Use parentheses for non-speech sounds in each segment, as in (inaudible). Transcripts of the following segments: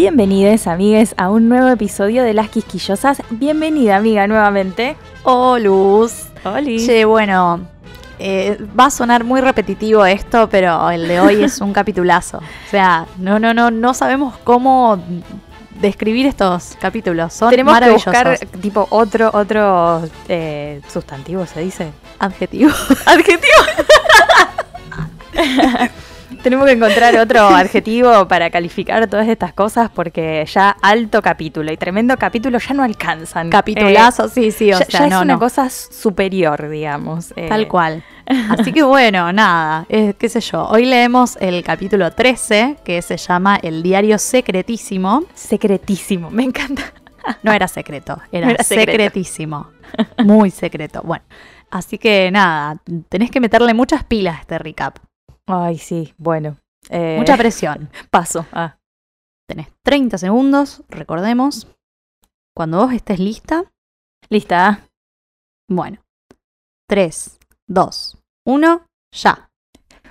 Bienvenidos, amigues, a un nuevo episodio de Las Quisquillosas. Bienvenida, amiga, nuevamente. Oh, Luz. Oli. Che, bueno, eh, va a sonar muy repetitivo esto, pero el de hoy es un capitulazo. O sea, no, no, no, no sabemos cómo describir estos capítulos. Son Tenemos que buscar, tipo, otro, otro eh, sustantivo, ¿se dice? adjetivo. (laughs) ¿Adjetivo? (laughs) Tenemos que encontrar otro (laughs) adjetivo para calificar todas estas cosas porque ya alto capítulo y tremendo capítulo ya no alcanzan. Capitulazo, sí, sí, Eh, o ya, sea, ya no, es una no. cosa superior, digamos. eh, Tal cual. (laughs) Así que bueno, nada, eh, qué sé yo. Hoy leemos el capítulo 13, que se llama El diario secretísimo. Secretísimo, me encanta. (laughs) No era secreto, era, No era secreto. secretísimo. Muy secreto. Bueno, así que nada, tenés que meterle muchas pilas a este recap. Ay, sí, bueno. eh, Mucha presión. (laughs) paso. Ah. Tenés 30 segundos, recordemos. Cuando vos estés lista, Lista. bueno. 3, 2, 1, ya.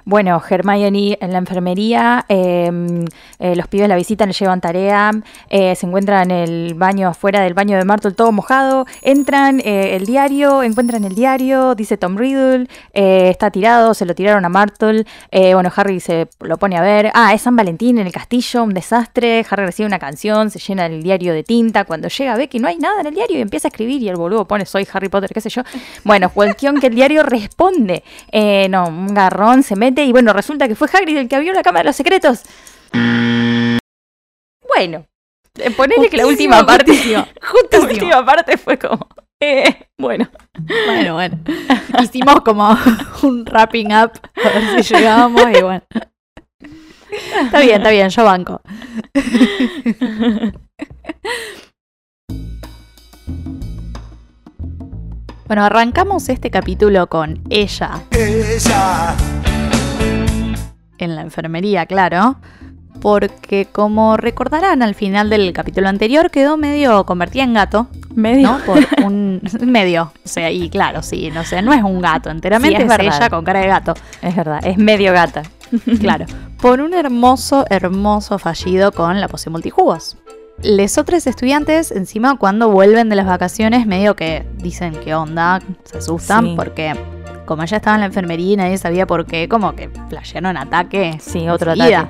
Bueno, Hermione en la enfermería, eh, eh, los pibes la visitan, le llevan tarea, eh, se encuentran en el baño afuera del baño de Martel todo mojado, entran eh, el diario, encuentran el diario, dice Tom Riddle, está tirado, se lo tiraron a Martel, bueno, Harry se lo pone a ver, ah, es San Valentín en el castillo, un desastre, Harry recibe una canción, se llena el diario de tinta, cuando llega ve que no hay nada en el diario y empieza a escribir y el boludo pone soy Harry Potter, qué sé yo, bueno, cuestión que el diario responde, no, un garrón se mete y bueno, resulta que fue Hagrid el que abrió la cámara de los secretos. Bueno, eh, ponele que la última parte, (laughs) justo la última parte fue como, eh, bueno, Bueno, bueno. (laughs) Hicimos como (laughs) un wrapping up a ver si llegábamos y bueno. Está bien, está bien, yo banco. Bueno, arrancamos este capítulo con ella Ella, en la enfermería, claro. Porque como recordarán al final del capítulo anterior quedó medio convertida en gato, medio. ¿no? Por un (laughs) medio. O sea, y claro, sí, no sé, no es un gato, enteramente Sí, es es, ella con cara de gato. Es verdad, es medio gata. (laughs) Claro. Por un hermoso, hermoso fallido con la poción multijugos. Les otros estudiantes, encima, cuando vuelven de las vacaciones, medio que dicen qué onda, se asustan, Sí. porque como ella estaba en la enfermería y nadie sabía por qué, como que flashearon ataque. Sí, otro ataque.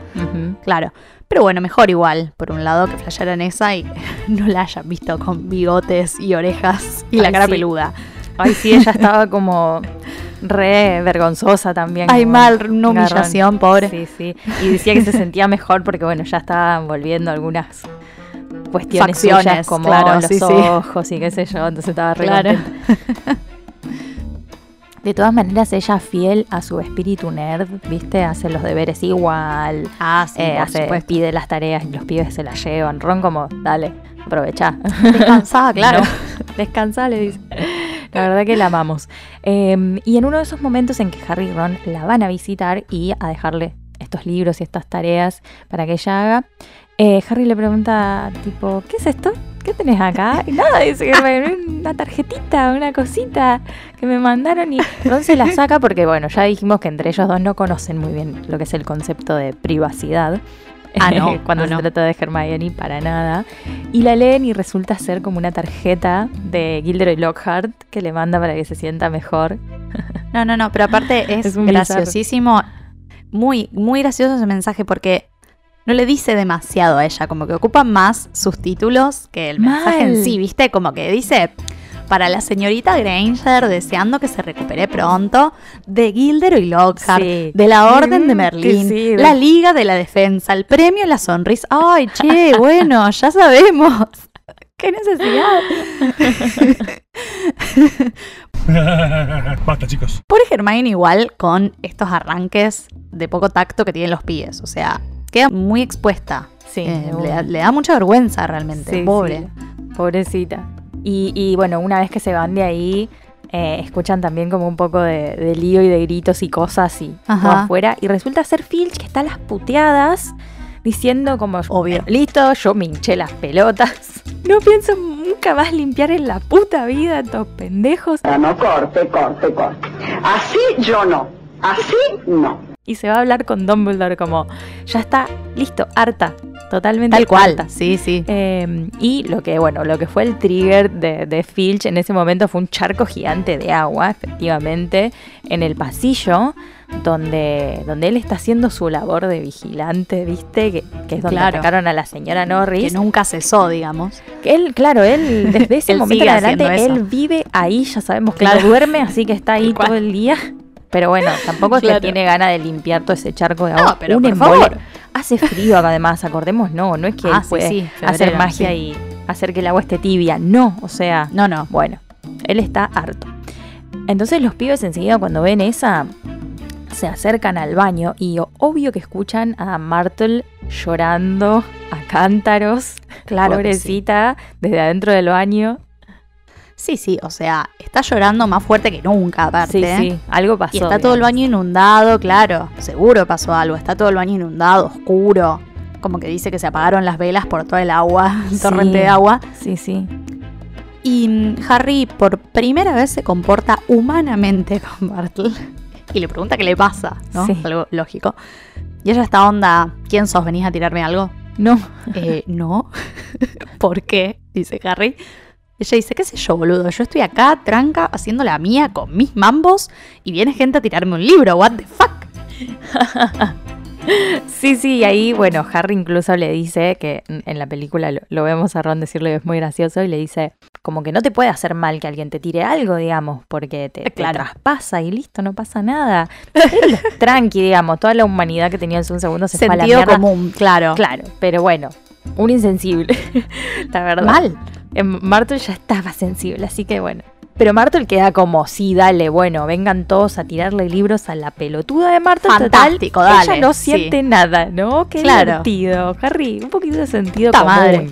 Claro. Pero bueno, mejor igual, por un lado, que flashearan esa y (laughs) no la hayan visto con bigotes y orejas y la cara sí. peluda. Ay, sí, ella estaba como re vergonzosa también. Ay, mal, una garrón. humillación, pobre. Sí, sí. Y decía que se sentía mejor porque, bueno, ya estaban volviendo algunas cuestiones Facciones, suyas como claro, los sí, sí. ojos y qué sé yo. Entonces estaba re Claro. (laughs) De todas maneras, ella fiel a su espíritu nerd, ¿viste? Hace los deberes igual, Ah, sí, eh, hace, supuesto. pide las tareas y los pibes se las llevan. Ron como, dale, aprovecha. Descansada, (laughs) claro. No, descansa, le dice. La verdad que la amamos. Eh, y en uno de esos momentos en que Harry y Ron la van a visitar y a dejarle estos libros y estas tareas para que ella haga, eh, Harry le pregunta, tipo, ¿qué es esto? ¿Qué tenés acá? (laughs) Y nada, dice Hermione, una tarjetita, una cosita que me mandaron y Ron se la saca porque, bueno, ya dijimos que entre ellos dos no conocen muy bien lo que es el concepto de privacidad. Ah, (laughs) no, Cuando no, se no. trata de Hermione, para nada. Y la leen y resulta ser como una tarjeta de Gilderoy Lockhart que le manda para que se sienta mejor. No, no, no, pero aparte (laughs) es, graciosísimo. Muy, muy gracioso ese mensaje porque no le dice demasiado a ella, como que ocupa más sus títulos que el mensaje Mal. en sí, ¿viste? Como que dice para la señorita Granger deseando que se recupere pronto, de Gilderoy Lockhart, Sí. de la Orden de Mm, Merlín, que sí, de- la Liga de la Defensa, el premio La Sonrisa. Ay, che, (laughs) bueno, ya sabemos. (laughs) ¡Qué necesidad! (laughs) Basta, chicos. Pobre Hermione igual con estos arranques de poco tacto que tienen los pibes. O sea, queda muy expuesta. Sí, Eh, le, da, una. le da mucha vergüenza realmente. Sí, Pobre. sí, pobrecita. Y, y bueno, una vez que se van de ahí, eh, escuchan también como un poco de, de lío y de gritos y cosas y Ajá. afuera. Y resulta ser Filch que está a las puteadas diciendo como, Obvio. listo, yo me hinché las pelotas. (laughs) No pienso nunca más limpiar en la puta vida estos pendejos. Ah, no, corte, corte, corte. Así yo no. Así no. Y se va a hablar con Dumbledore como, ya está, listo, harta. Totalmente Tal cual. harta. Sí, sí. Eh, y lo que, bueno, lo que fue el trigger de, de Filch en ese momento fue un charco gigante de agua, efectivamente, en el pasillo, donde, donde él está haciendo su labor de vigilante, ¿viste? Que, que es donde Claro. atacaron a la señora que Norris. nunca cesó, digamos. Que él, claro, él desde (laughs) ese Él momento en adelante, él vive ahí, ya sabemos que Claro. no duerme, así que está (laughs) ahí todo el día. Pero bueno, tampoco es Claro. que tiene ganas de limpiar todo ese charco de No, agua. pero Un por embole. favor. Hace frío además, acordemos, no, no es que Ah, sí, puede hacer magia sí. y hacer que el agua esté tibia. No, o sea, No, no. bueno, él está harto. Entonces los pibes enseguida cuando ven esa se acercan al baño y obvio que escuchan a Martel llorando a cántaros, Claro pobrecita, desde adentro del baño. Sí, sí, o sea, está llorando más fuerte que nunca, aparte. Sí, sí, algo pasó. Y está todo el baño inundado, claro. Seguro pasó algo. Está todo el baño inundado, oscuro. Como que dice que se apagaron las velas por todo el agua, (laughs) el Sí. torrente de agua. Sí, sí. Y mm, Harry por primera vez se comporta humanamente (laughs) con Bartle. Y le pregunta qué le pasa, ¿no? Sí. Algo lógico. Y ella está onda, ¿quién sos? ¿Venís a tirarme algo? No, Eh, no. (laughs) ¿Por qué? Dice Harry. Ella dice, qué sé yo, boludo. Yo estoy acá, tranca, haciendo la mía con mis mambos y viene gente a tirarme un libro. What the fuck? (laughs) Sí, sí, y ahí, bueno, Harry incluso le dice que en la película lo, lo vemos a Ron decirle que es muy gracioso y le dice como que no te puede hacer mal que alguien te tire algo, digamos, porque te, te Claro. traspasa y listo, no pasa nada. (laughs) Tranqui, digamos, toda la humanidad que tenía en un segundo se fue a la Sentido mierda. común, claro. Claro, pero bueno, un insensible, (laughs) la verdad. Mal. Martel ya estaba sensible, así que bueno. Pero Martel queda como, sí, dale, bueno, vengan todos a tirarle libros a la pelotuda de Martel. Fantástico, total, dale, Ella no sí. siente nada, ¿no? Qué Claro. divertido. Harry, un poquito de sentido común. madre.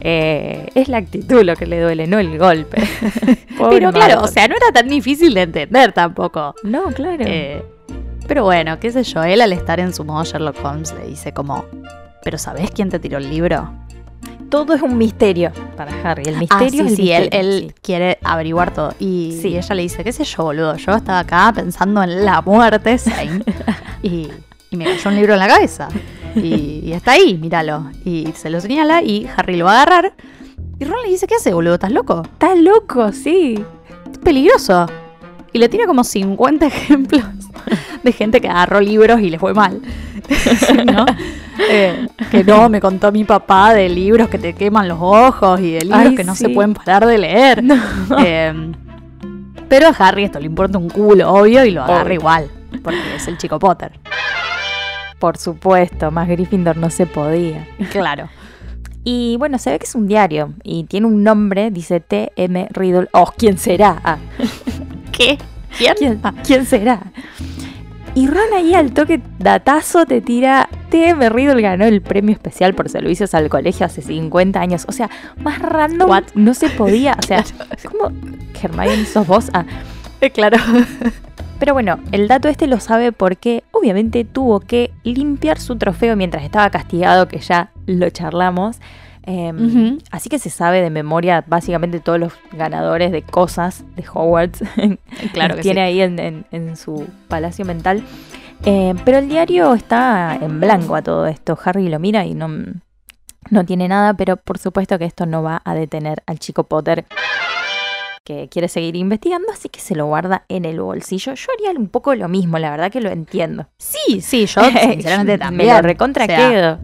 Eh, es la actitud lo que le duele, no el golpe. (laughs) Pero claro, o sea, no era tan difícil de entender tampoco. No, claro. Eh, pero bueno, qué sé yo, él al estar en su modo Sherlock Holmes le dice como, ¿pero sabés quién te tiró el libro? Todo es un misterio para Harry. El Ah, misterio sí, es el sí, él, misterio, él sí. quiere averiguar todo. Y, Sí. y ella le dice, qué sé yo, boludo, yo estaba acá pensando en la muerte, (laughs) y, y me cayó un libro en la cabeza. Y, y está ahí, míralo. Y se lo señala y Harry lo va a agarrar. Y Ron le dice, ¿qué hace, boludo? ¿Estás loco? Está loco, sí. Es peligroso. Y le tira como 50 (laughs) ejemplos de gente que agarró libros y le fue mal. (laughs) ¿No? Eh, que no, me contó mi papá de libros que te queman los ojos y de libros Ay, que no sí. se pueden parar de leer. Eh, pero a Harry esto le importa un culo, obvio, y lo agarra Obvio. igual. Porque es el chico Potter. Por supuesto, más Gryffindor no se podía. Claro. Y bueno, se ve que es un diario y tiene un nombre, dice T.M. Riddle. Oh, ¿quién será? Ah, (laughs) ¿Qué? ¿Quién? ¿quién, ¿Quién será? Y Ron ahí al toque datazo te tira T.M. Riddle ganó el premio especial por servicios al colegio hace 50 años. O sea, más random What? no se podía. O sea, (laughs) ¿cómo? Hermione, sos vos. Ah, (laughs) Claro. (laughs) Pero bueno, el dato este lo sabe porque obviamente tuvo que limpiar su trofeo mientras estaba castigado, que ya lo charlamos. Eh, Ujú. Así que se sabe de memoria básicamente todos los ganadores de cosas de Hogwarts. (laughs) Claro que tiene sí. ahí en, en- en su palacio mental. Eh, pero el diario está en blanco a todo esto. Harry lo mira y no, no tiene nada, pero por supuesto que esto no va a detener al chico Potter que quiere seguir investigando, así que se lo guarda en el bolsillo. Yo haría un poco lo mismo, la verdad que lo entiendo. Sí, sí, yo (laughs) sinceramente también. Me lo recontra O sea, quedo.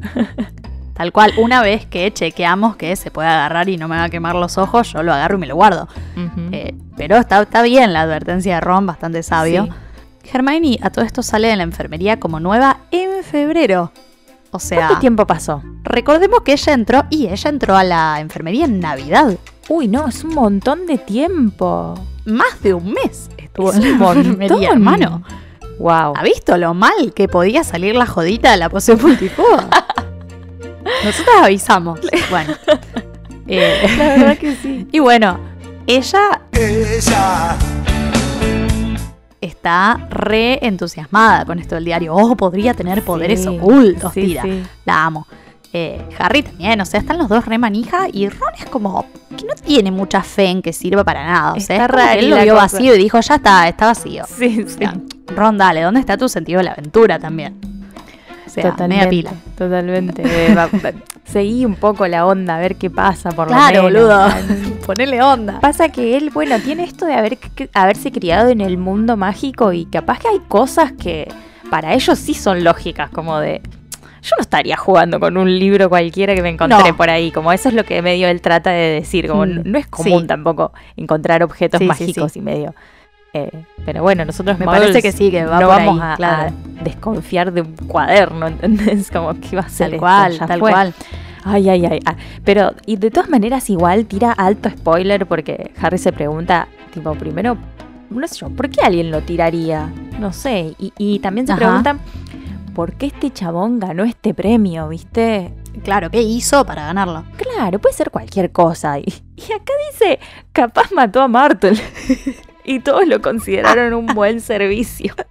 Tal cual, una vez que chequeamos que se puede agarrar y no me va a quemar los ojos, yo lo agarro y me lo guardo. Eh, pero está, está bien la advertencia de Ron, bastante sabio. Hermione a todo esto sale de la enfermería como nueva en febrero. O sea, ¿Cuánto tiempo pasó? recordemos que ella entró y ella entró a la enfermería en Navidad. Uy, no, es un montón de tiempo. Más de un mes estuvo Es en la enfermería, montón. hermano. Wow. ¿Ha visto lo mal que podía salir la jodita de la poción multijugo? (laughs) Nosotros avisamos. (laughs) Bueno. Eh, La verdad (laughs) que sí. y bueno, ella está re entusiasmada con esto del diario. Oh, podría tener poderes Sí, ocultos, sí, tira. sí. La amo. Eh, Harry también, o sea, están los dos re manija y Ron es como que no tiene mucha fe en que sirva para nada. O sea, Está es como que rari él lo vio cosa. vacío y dijo, ya está, está vacío. Sí, O sea, Ron, dale, ¿dónde está tu sentido de la aventura también? Sea, media pila. Totalmente. (laughs) Eh, va- va- seguí un poco la onda, a ver qué pasa por Claro, lo menos. boludo. (laughs) Ponele onda. Pasa que él, bueno, tiene esto de haber, haberse criado en el mundo mágico y capaz que hay cosas que para ellos sí son lógicas, como de... Yo no estaría jugando con un libro cualquiera que me encontré No. por ahí, como eso es lo que medio él trata de decir, como Mm, no, no es común sí. tampoco encontrar objetos sí, mágicos sí. y medio... eh, pero bueno, nosotros Me parece que sí, que va no por vamos ahí, a, claro. a desconfiar de un cuaderno, (laughs) ¿entendés? Como que iba a ser Tal cual, tal fue. cual. Ay, ay, ay. ah, Pero, y de todas maneras, igual tira alto spoiler porque Harry se pregunta, tipo, primero, no sé yo, ¿por qué alguien lo tiraría? No sé. Y, y también se Ajá. preguntan, ¿por qué este chabón ganó este premio, viste? Claro, ¿qué hizo para ganarlo? Claro, puede ser cualquier cosa. Y, y acá dice, capaz mató a Martel. (laughs) y todos lo consideraron un buen servicio. (laughs)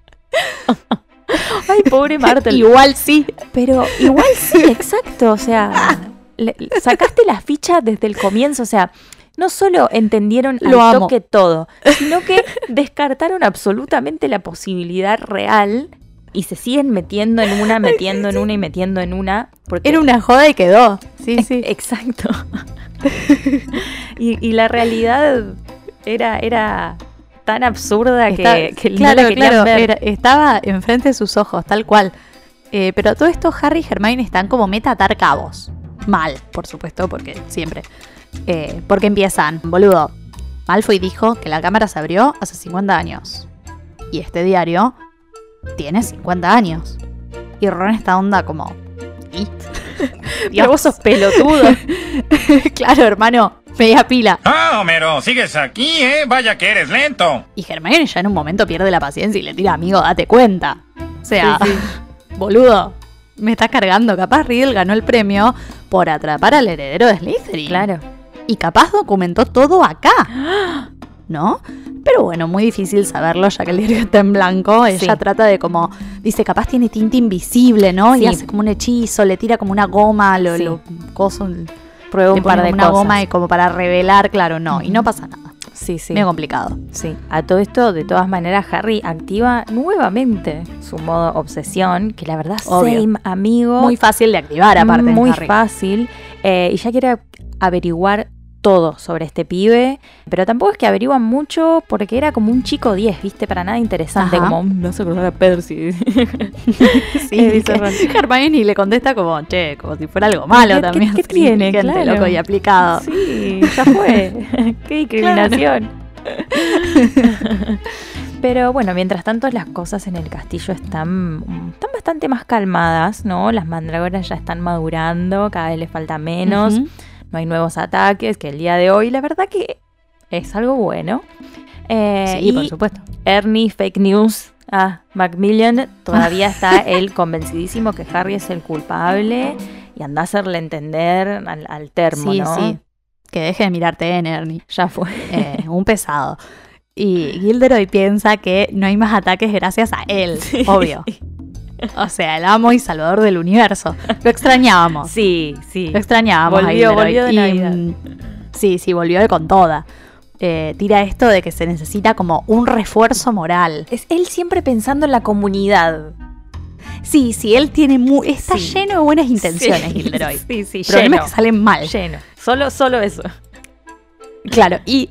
Ay, pobre Martel. Igual sí. Pero igual sí, exacto. O sea, le- sacaste la ficha desde el comienzo. O sea, no solo entendieron Lo al amo. toque todo, sino que descartaron absolutamente la posibilidad real y se siguen metiendo en una, metiendo en una y metiendo en una. Porque Era una joda y quedó. Sí, sí. Exacto. (laughs) y, y la realidad era, era tan absurda Está- que, que no claro, la querían claro, ver. era- estaba enfrente de sus ojos, tal cual. Eh, pero todo esto, Harry y Hermione están como meta atar cabos. Mal, por supuesto, porque siempre. Eh, porque empiezan, boludo. Malfoy dijo que la cámara se abrió hace 50 años. Y este diario tiene 50 años. Y Ron está onda como. ¿Y? (laughs) Pero vos sos pelotudo. (laughs) claro, hermano, media pila. Ah, Homero, sigues aquí, ¿eh? Vaya que eres lento. Y Hermione ya en un momento pierde la paciencia y le tira, amigo, date cuenta. O sea, Sí, (laughs) boludo, me estás cargando. Capaz Riddle ganó el premio por atrapar al heredero de Slytherin. claro. Y capaz documentó todo acá. ¿No? Pero bueno, muy difícil saberlo ya que el diario está en blanco. Ella Sí. trata de como, dice, capaz tiene tinta invisible, ¿no? Sí. Y hace como un hechizo, le tira como una goma, lo, Sí. lo coso, Prueba un par de una cosas. goma y como para revelar, claro, no. Y no pasa nada. Sí, sí. Medio complicado. Sí, a todo esto, de todas maneras, Harry activa nuevamente su modo obsesión, que la verdad, Obvio. same, amigo. Muy fácil de activar aparte. Muy Harry. fácil. eh, y ya quiere averiguar todo sobre este pibe, pero tampoco es que averiguan mucho porque era como un chico 10, ¿viste? Para nada interesante, Ajá. como "Mm, me hace acordar a Percy. Sí, (laughs) (laughs) Eh, dice que. Hermione le contesta como, che, como si fuera algo malo ¿Qué- también. qué- (laughs) qué tiene? Claro. loco y aplicado. Sí, ya fue. Qué discriminación. Pero bueno, mientras tanto las cosas en el castillo están, están bastante más calmadas, ¿no? Las mandrágoras ya están madurando, cada vez les falta menos, Ujú. No hay nuevos ataques, que el día de hoy la verdad que es algo bueno. Eh, Sí, y por supuesto. Ernie Fake News a Macmillan todavía está (laughs) él convencidísimo que Harry es el culpable y anda a hacerle entender al, al termo, Sí, ¿no? sí. Que deje de mirarte en Ernie. Ya fue. Eh, un (laughs) pesado. Y Gilderoy piensa que no hay más ataques gracias a él, obvio. (laughs) (laughs) O sea, el amo y salvador del universo. Lo extrañábamos. Sí, sí. Lo extrañábamos. a Volvió, volvió de Y, Navidad. mm, sí, sí, volvió con toda. Eh, tira esto de que se necesita como un refuerzo moral. Es él siempre pensando en la comunidad. Sí, sí, él tiene mu- está Sí. lleno de buenas intenciones, Sí, (laughs) Gilderoy. Sí, sí, El problema lleno. es que salen mal. Lleno. Solo, solo eso. Claro, y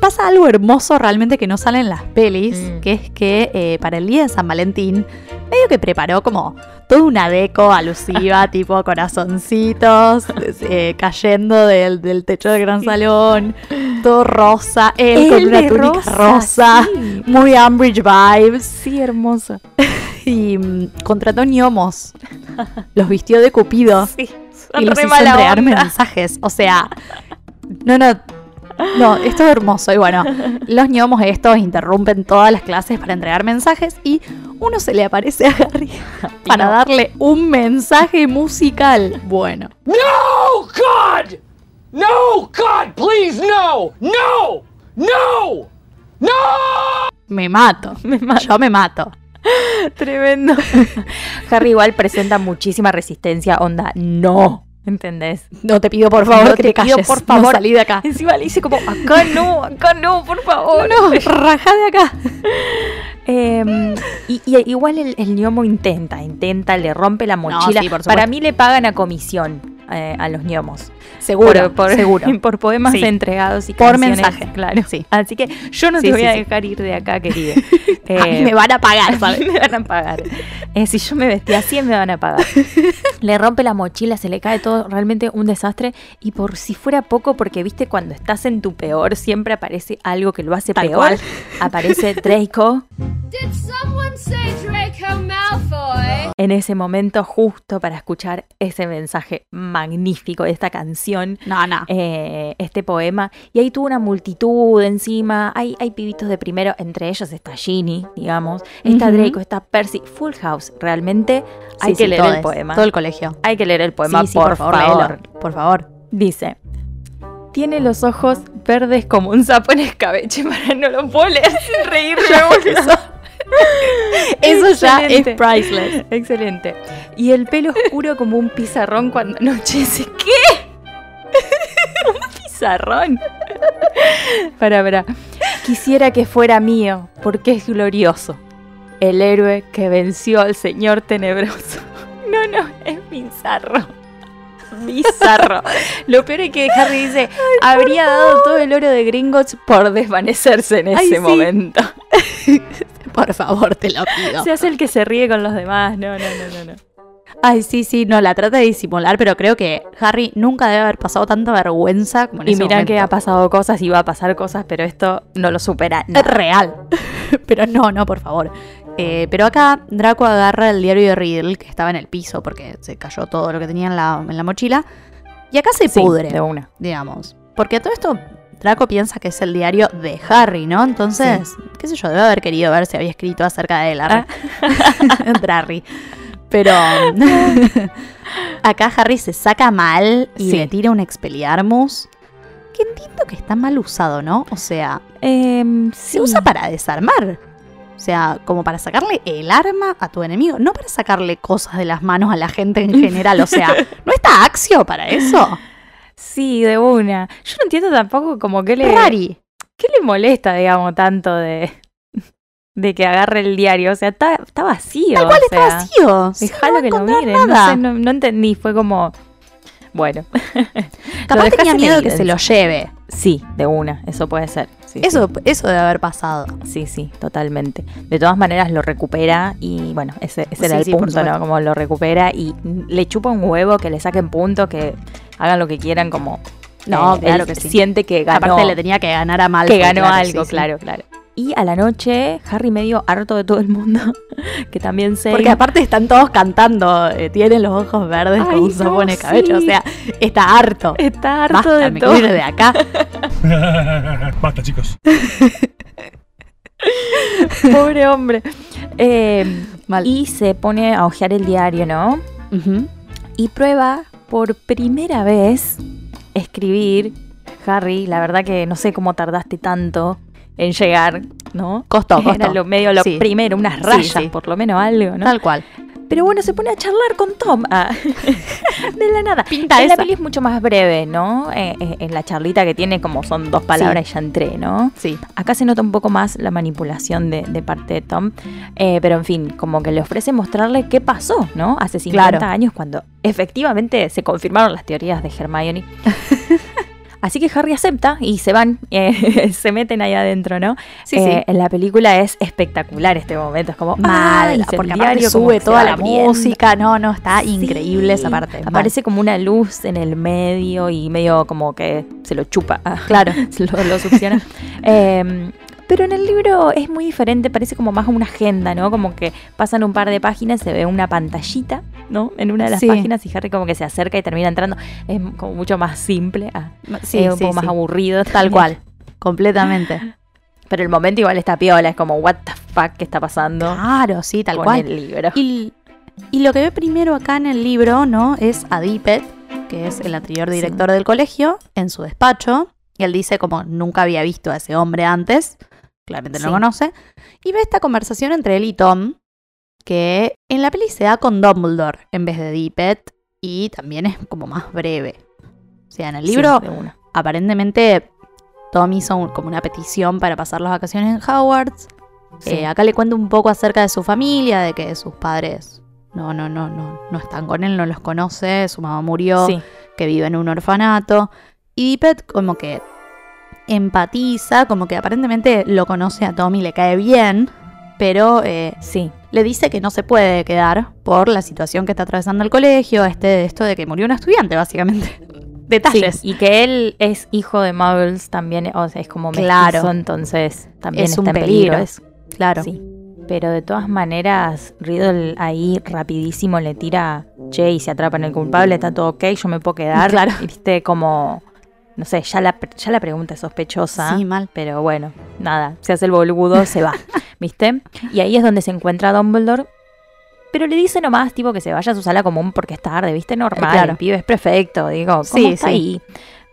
pasa algo hermoso realmente que no sale en las pelis, Mm. que es que eh, para el día de San Valentín, medio que preparó como toda una deco alusiva, (laughs) tipo corazoncitos eh, cayendo del, del techo del gran salón, todo rosa, él, con Él una de túnica rosa, rosa, sí. muy Umbridge vibes, Sí, hermoso. (laughs) y mm, contrató ñomos, los vistió de Cupido. Sí. y los hizo mala entregar onda. mensajes. O sea, no, no. No, esto es hermoso. Y bueno, los gnomos estos interrumpen todas las clases para entregar mensajes y uno se le aparece a Harry (laughs) (laughs) para darle un mensaje musical. Bueno, No, God! No, God, please, no! No! No! No! me mato. (laughs) Yo me mato. Tremendo. Harry igual presenta muchísima resistencia, onda, no. ¿Entendés? No te pido por favor No que te te pido, calles. por No favor. salí de acá. Encima le dice como, acá no, acá no, por favor. No, (laughs) raja de acá. (laughs) Eh, y, y igual el, el gnomo intenta, intenta, le rompe la mochila. sí, por supuesto. Para mí le pagan a comisión eh, a los gnomos. Seguro, por, por- seguro. (laughs) por poemas Sí. entregados y Por canciones, mensaje. Claro. Sí. Así que yo no Sí, te voy sí, a sí. dejar ir de acá, (laughs) querida. A mí Eh, me van a pagar, (laughs) ¿sabes? me van a pagar. Eh, si yo me vestía así, me van a pagar. le rompe la mochila, se le cae todo, realmente un desastre. Y por si fuera poco, porque viste, cuando estás en tu peor, siempre aparece algo que lo hace Tal peor. cual. Aparece Draco Did someone say Draco Malfoy? En ese momento, justo para escuchar ese mensaje magnífico de esta canción. No, no. eh, este poema y ahí tuvo una multitud encima hay, hay pibitos de primero entre ellos está Ginny digamos está. Draco está Percy Full House realmente hay Sí, que sí, leer el es, poema Todo el colegio. hay que leer el poema Sí, por, favor, por favor. dice tiene los ojos verdes como un sapo en escabeche (laughs) para no lo puedo leer sin. (laughs) Eso ya es priceless. Excelente. Y el pelo oscuro como un pizarrón cuando anochece. (laughs) ¿Qué? (laughs) un pizarrón. para, para. Quisiera que fuera mío, porque es glorioso. El héroe que venció al señor tenebroso. (laughs) No, no, es bizarro. Bizarro. Lo peor es que Harry dice, habría dado todo el oro de Gringotts por desvanecerse en Ay, ese sí. momento. Por favor, te lo pido. Se hace el que se ríe con los demás. No, no, no, no, no. Ay, sí, sí, no, la trata de disimular, pero creo que Harry nunca debe haber pasado tanta vergüenza como en Y ese mira momento. que ha pasado cosas y va a pasar cosas, pero esto no lo supera. Es real. (laughs) pero no, no, por favor. Eh, pero acá Draco agarra el diario de Riddle, que estaba en el piso porque se cayó todo lo que tenía en la, en la mochila. Y acá se Sí, pudre, de una. digamos. Porque todo esto, Draco piensa que es el diario de Harry, ¿no? Entonces, qué sé yo, debe haber querido ver si había escrito acerca de él. (laughs) Drarry. Pero (laughs) acá Harry se saca mal y Sí. le tira un Expelliarmus. Que entiendo que está mal usado, ¿no? O sea, Em, se sí. usa para desarmar. O sea, como para sacarle el arma a tu enemigo, no para sacarle cosas de las manos a la gente en general. O sea, (laughs) ¿no está Axio para eso? Sí, de una. Yo no entiendo tampoco como que le, Rari. qué le molesta, digamos, tanto de, de que agarre el diario. O sea, está, está vacío. Tal cual o está vacío. Sí, Déjalo no a que lo miren. No, sé, no, no entendí. Fue como. Bueno. (laughs) Capaz tenía en miedo que se lo lleve. Sí, de una. Eso puede ser. Sí, Eso, eso debe haber pasado. Sí, sí, totalmente. De todas maneras lo recupera y bueno, ese, ese era Sí, el sí, punto, ¿no? Como lo recupera y le chupa un huevo, que le saquen puntos, que hagan lo que quieran, como... No, eh, claro él que sí. Siente que ganó, Aparte le tenía que ganar a Malfoy. que ganó claro, algo, sí, sí. claro, claro. Y a la noche, Harry medio harto de todo el mundo, (laughs) que también sé... Porque aparte están todos cantando, eh, tienen los ojos verdes Ay, con un no, el cabello. O sea, está harto. Está harto Basta, de me todo. quiero ir de acá. (laughs) (laughs) Basta, chicos. Pobre hombre. Eh, Mal. y se pone a hojear el diario, ¿no? Y prueba por primera vez escribir. Harry, la verdad que no sé cómo tardaste tanto en llegar, ¿no? Costó, (laughs) Era costó. lo medio lo Sí. primero, unas Sí, rayas, sí. por lo menos algo, ¿no? Tal cual. Pero bueno, se pone a charlar con Tom. Ah, (laughs) de la nada. Pinta en la peli es mucho más breve, ¿no? Eh, eh, en la charlita que tiene, como son dos palabras y ya entré, ¿no? Sí. Acá se nota un poco más la manipulación de, de parte de Tom. Eh, pero en fin, como que le ofrece mostrarle qué pasó, ¿no? Hace 50 Claro. años cuando efectivamente se confirmaron las teorías de Hermione. (laughs) Así que Harry acepta y se van, eh, (laughs) se meten ahí adentro, ¿no? Sí, Eh, sí. En la película es espectacular este momento, es como Mal, porque diario sube toda la abriendo. música. No, no, está increíble esa parte. Mal. Aparece como una luz en el medio y medio como que se lo chupa. Claro. (laughs) lo, lo succiona. Eh, (laughs) pero en el libro es muy diferente, parece como más una agenda, ¿no? Como que pasan un par de páginas, se ve una pantallita ¿no? En una de las Sí. páginas y Harry como que se acerca y termina entrando. Es como mucho más simple, ah, Sí, es un sí, poco más aburrido. (laughs) Tal cual. Completamente. (laughs) Pero el momento igual está piola, es como, what the fuck, ¿qué está pasando? Claro, sí, tal con cual. el libro. Y, y lo que ve primero acá en el libro, ¿no? Es a Dippet, que es el anterior Sí. director del colegio, en su despacho. Y él dice como nunca había visto a ese hombre antes. Claramente no lo conoce. Y ve esta conversación entre él y Tom, que en la peli se da con Dumbledore en vez de Dippet. Y también es como más breve. O sea, en el libro Sí, aparentemente Tom hizo un- como una petición para pasar las vacaciones en Hogwarts. Sí. Eh, acá le cuento un poco acerca de su familia, de que sus padres no, no, no, no, no están con él, no los conoce, su mamá murió, Sí. que vive en un orfanato. Y Dippet como que empatiza, como que aparentemente lo conoce a Tom y le cae bien, pero eh, Sí. le dice que no se puede quedar por la situación que está atravesando el colegio, este, esto de que murió un estudiante, básicamente. (laughs) Detalles. Sí, y que él es hijo de Muggles también, o sea, es como mestizo, Claro. entonces también Es está un en peligro. peligro. es- Claro. Sí. Pero de todas maneras, Riddle ahí rapidísimo le tira, che, y se atrapa en el culpable, está todo ok, yo me puedo quedar. (laughs) Claro. Viste como, no sé, ya la, ya la pregunta es sospechosa. Sí, mal. Pero bueno, nada, se hace el boludo, se va, (laughs) ¿viste? Y ahí es donde se encuentra Dumbledore. Pero le dice nomás, tipo, que se vaya a su sala común porque es tarde, ¿viste? Normal, Claro. el pibe es perfecto, digo, ¿cómo Sí, está sí. ahí?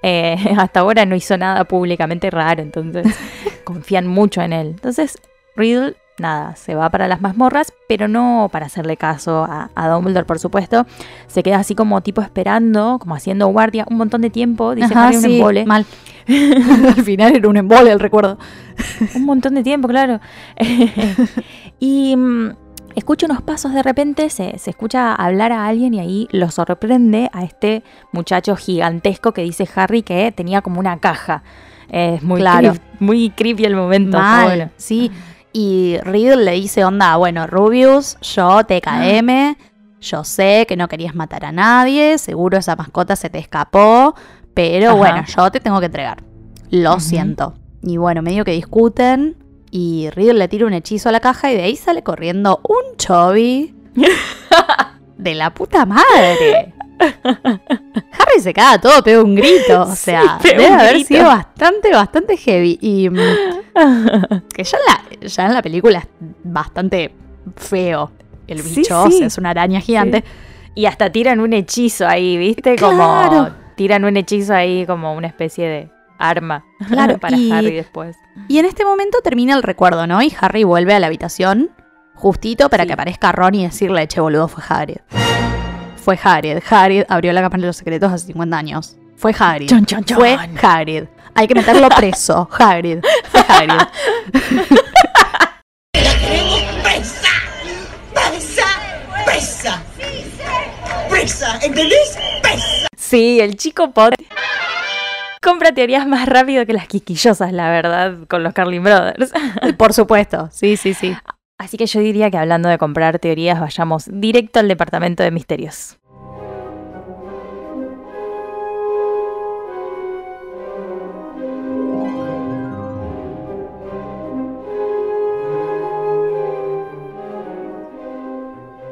Eh, (laughs) hasta ahora no hizo nada públicamente raro, entonces (laughs) confían mucho en él. Entonces, Riddle, nada, se va para las mazmorras, pero no para hacerle caso a, a Dumbledore, por supuesto. Se queda así como tipo esperando, como haciendo guardia un montón de tiempo, dice Ajá, Harry, un embole. Mal. (laughs) Al final era un embole el recuerdo. (laughs) Un montón de tiempo, claro. (laughs) y mm, escucha unos pasos de repente, se, se escucha hablar a alguien y ahí lo sorprende a este muchacho gigantesco que dice Harry que tenía como una caja. Es muy, Claro. creep- muy creepy el momento. está Mal, bueno. sí. Y Riddle le dice, onda, bueno, Rubius, yo TKM, yo sé que no querías matar a nadie, seguro esa mascota se te escapó, pero Ajá. bueno, yo te tengo que entregar. Lo siento. Y bueno, medio que discuten y Riddle le tira un hechizo a la caja y de ahí sale corriendo un Chovy (laughs) de la puta madre. (laughs) Harry se caga todo, pega un grito. O (laughs) sea, debe haber grito. sido bastante, bastante heavy. Y mm, (laughs) que ya en, la, ya en la película es bastante feo. El Sí, bicho, o sí. sea, es una araña gigante. Y hasta tiran un hechizo ahí, ¿viste? Como tiran un hechizo ahí como una especie de arma Claro, para y- Harry después. Y en este momento termina el recuerdo, ¿no? Y Harry vuelve a la habitación justito para que aparezca Ron y decirle, che, boludo, fue Hagrid. Fue Hagrid. Hagrid abrió la cámara de los secretos hace 50 años. Fue Hagrid. Chon, chon, chon. Fue Hagrid. Hay que meterlo preso. (laughs) Hagrid. Fue Hagrid. (laughs) presa. Presa. Presa. Presa. ¿Entendés? Presa. Sí, el chico Potter compra teorías más rápido que las quisquillosas, la verdad, con los Carlin Brothers. Por supuesto. Sí, sí, sí. Así que yo diría que hablando de comprar teorías, vayamos directo al departamento de misterios.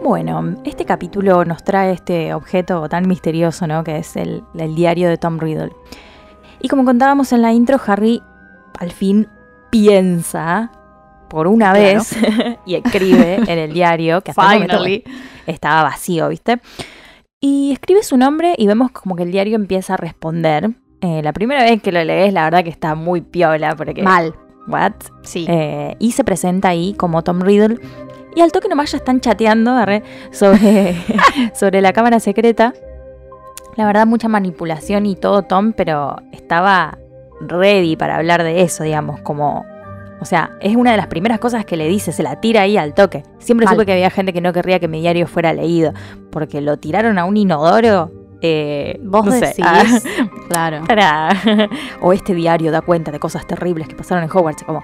Bueno, este capítulo nos trae este objeto tan misterioso, ¿no? Que es el, diario de Tom Riddle. Y como contábamos en la intro, Harry al fin piensa por una Claro. vez (laughs) y escribe en el diario que hasta el momento, estaba vacío, ¿viste? Y escribe su nombre y vemos como que el diario empieza a responder. Eh, la primera vez que lo lees, la verdad que está muy piola porque... Mal. ¿What? Sí. Eh, y se presenta ahí como Tom Riddle. Y al toque nomás ya están chateando arre, sobre, (laughs) sobre la cámara secreta. La verdad, mucha manipulación y todo, Tom, pero estaba ready para hablar de eso, digamos, como... O sea, es una de las primeras cosas que le dice, se la tira ahí al toque. Siempre Mal. supe que había gente que no querría que mi diario fuera leído, porque lo tiraron a un inodoro. Eh, Vos no sé, decís. ah, (laughs) Claro. (laughs) para... o este diario da cuenta de cosas terribles que pasaron en Hogwarts, como,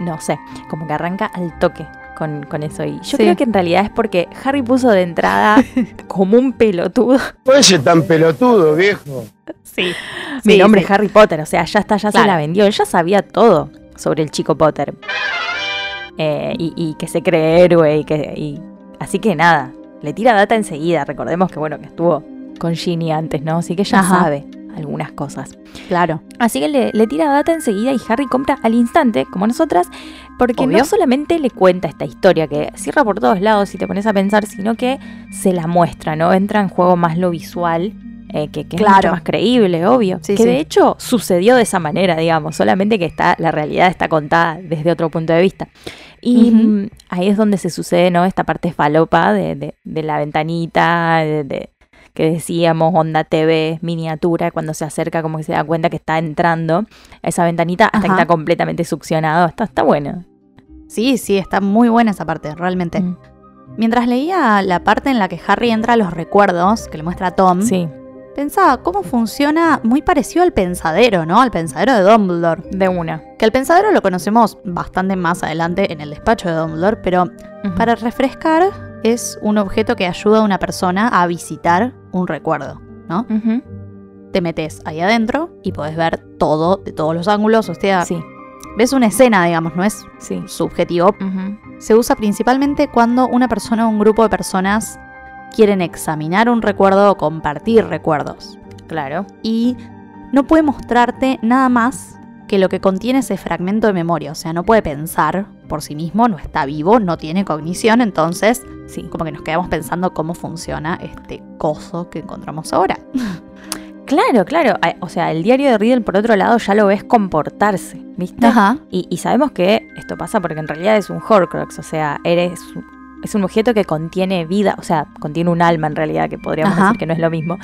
no sé, como que arranca al toque con, con eso. Y yo Sí. creo que en realidad es porque Harry puso de entrada (laughs) como un pelotudo. Oye, tan pelotudo, viejo. Sí. Mi Sí, nombre sí. es Harry Potter, o sea, ya está, ya se la vendió. Él ya sabía todo sobre el chico Potter. Eh, y, y que se cree héroe y que... y- así que nada, le tira data enseguida. Recordemos que, bueno, que estuvo con Ginny antes, ¿no? Así que ya Ajá. sabe algunas cosas. Claro. Así que le, le tira data enseguida y Harry compra al instante, como nosotras, porque Obvio. no solamente le cuenta esta historia que cierra por todos lados si te pones a pensar, sino que se la muestra, ¿no? Entra en juego más lo visual. Eh, que, que es mucho más creíble, obvio. Sí, que sí. de hecho sucedió de esa manera, digamos, solamente que está, la realidad está contada desde otro punto de vista. Y mm, ahí es donde se sucede, ¿no? Esta parte falopa de, de- de la ventanita, de, de- que decíamos, onda TV, miniatura, cuando se acerca como que se da cuenta que está entrando a esa ventanita hasta que está completamente succionado. Está, está bueno. Sí, sí, está muy buena esa parte, realmente. Mm. Mientras leía la parte en la que Harry entra a los recuerdos, que le muestra a Tom, Sí, pensaba cómo funciona muy parecido al pensadero, ¿no? Al pensadero de Dumbledore. de una. Que el pensadero lo conocemos bastante más adelante en el despacho de Dumbledore, pero para refrescar es un objeto que ayuda a una persona a visitar un recuerdo, ¿no? Te metes ahí adentro y podés ver todo de todos los ángulos, o sea, Sí, ves una escena, digamos, no es sí. subjetivo. Se usa principalmente cuando una persona o un grupo de personas quieren examinar un recuerdo o compartir recuerdos. Claro. Y no puede mostrarte nada más que lo que contiene ese fragmento de memoria. O sea, no puede pensar por sí mismo, no está vivo, no tiene cognición. Entonces, Sí. como que nos quedamos pensando cómo funciona este coso que encontramos ahora. (laughs) Claro, claro. O sea, el diario de Riddle, por otro lado, ya lo ves comportarse, ¿viste? Ajá. Y, y sabemos que esto pasa porque en realidad es un Horcrux, o sea, eres es un objeto que contiene vida, o sea, contiene un alma en realidad, que podríamos Ajá. decir que no es lo mismo.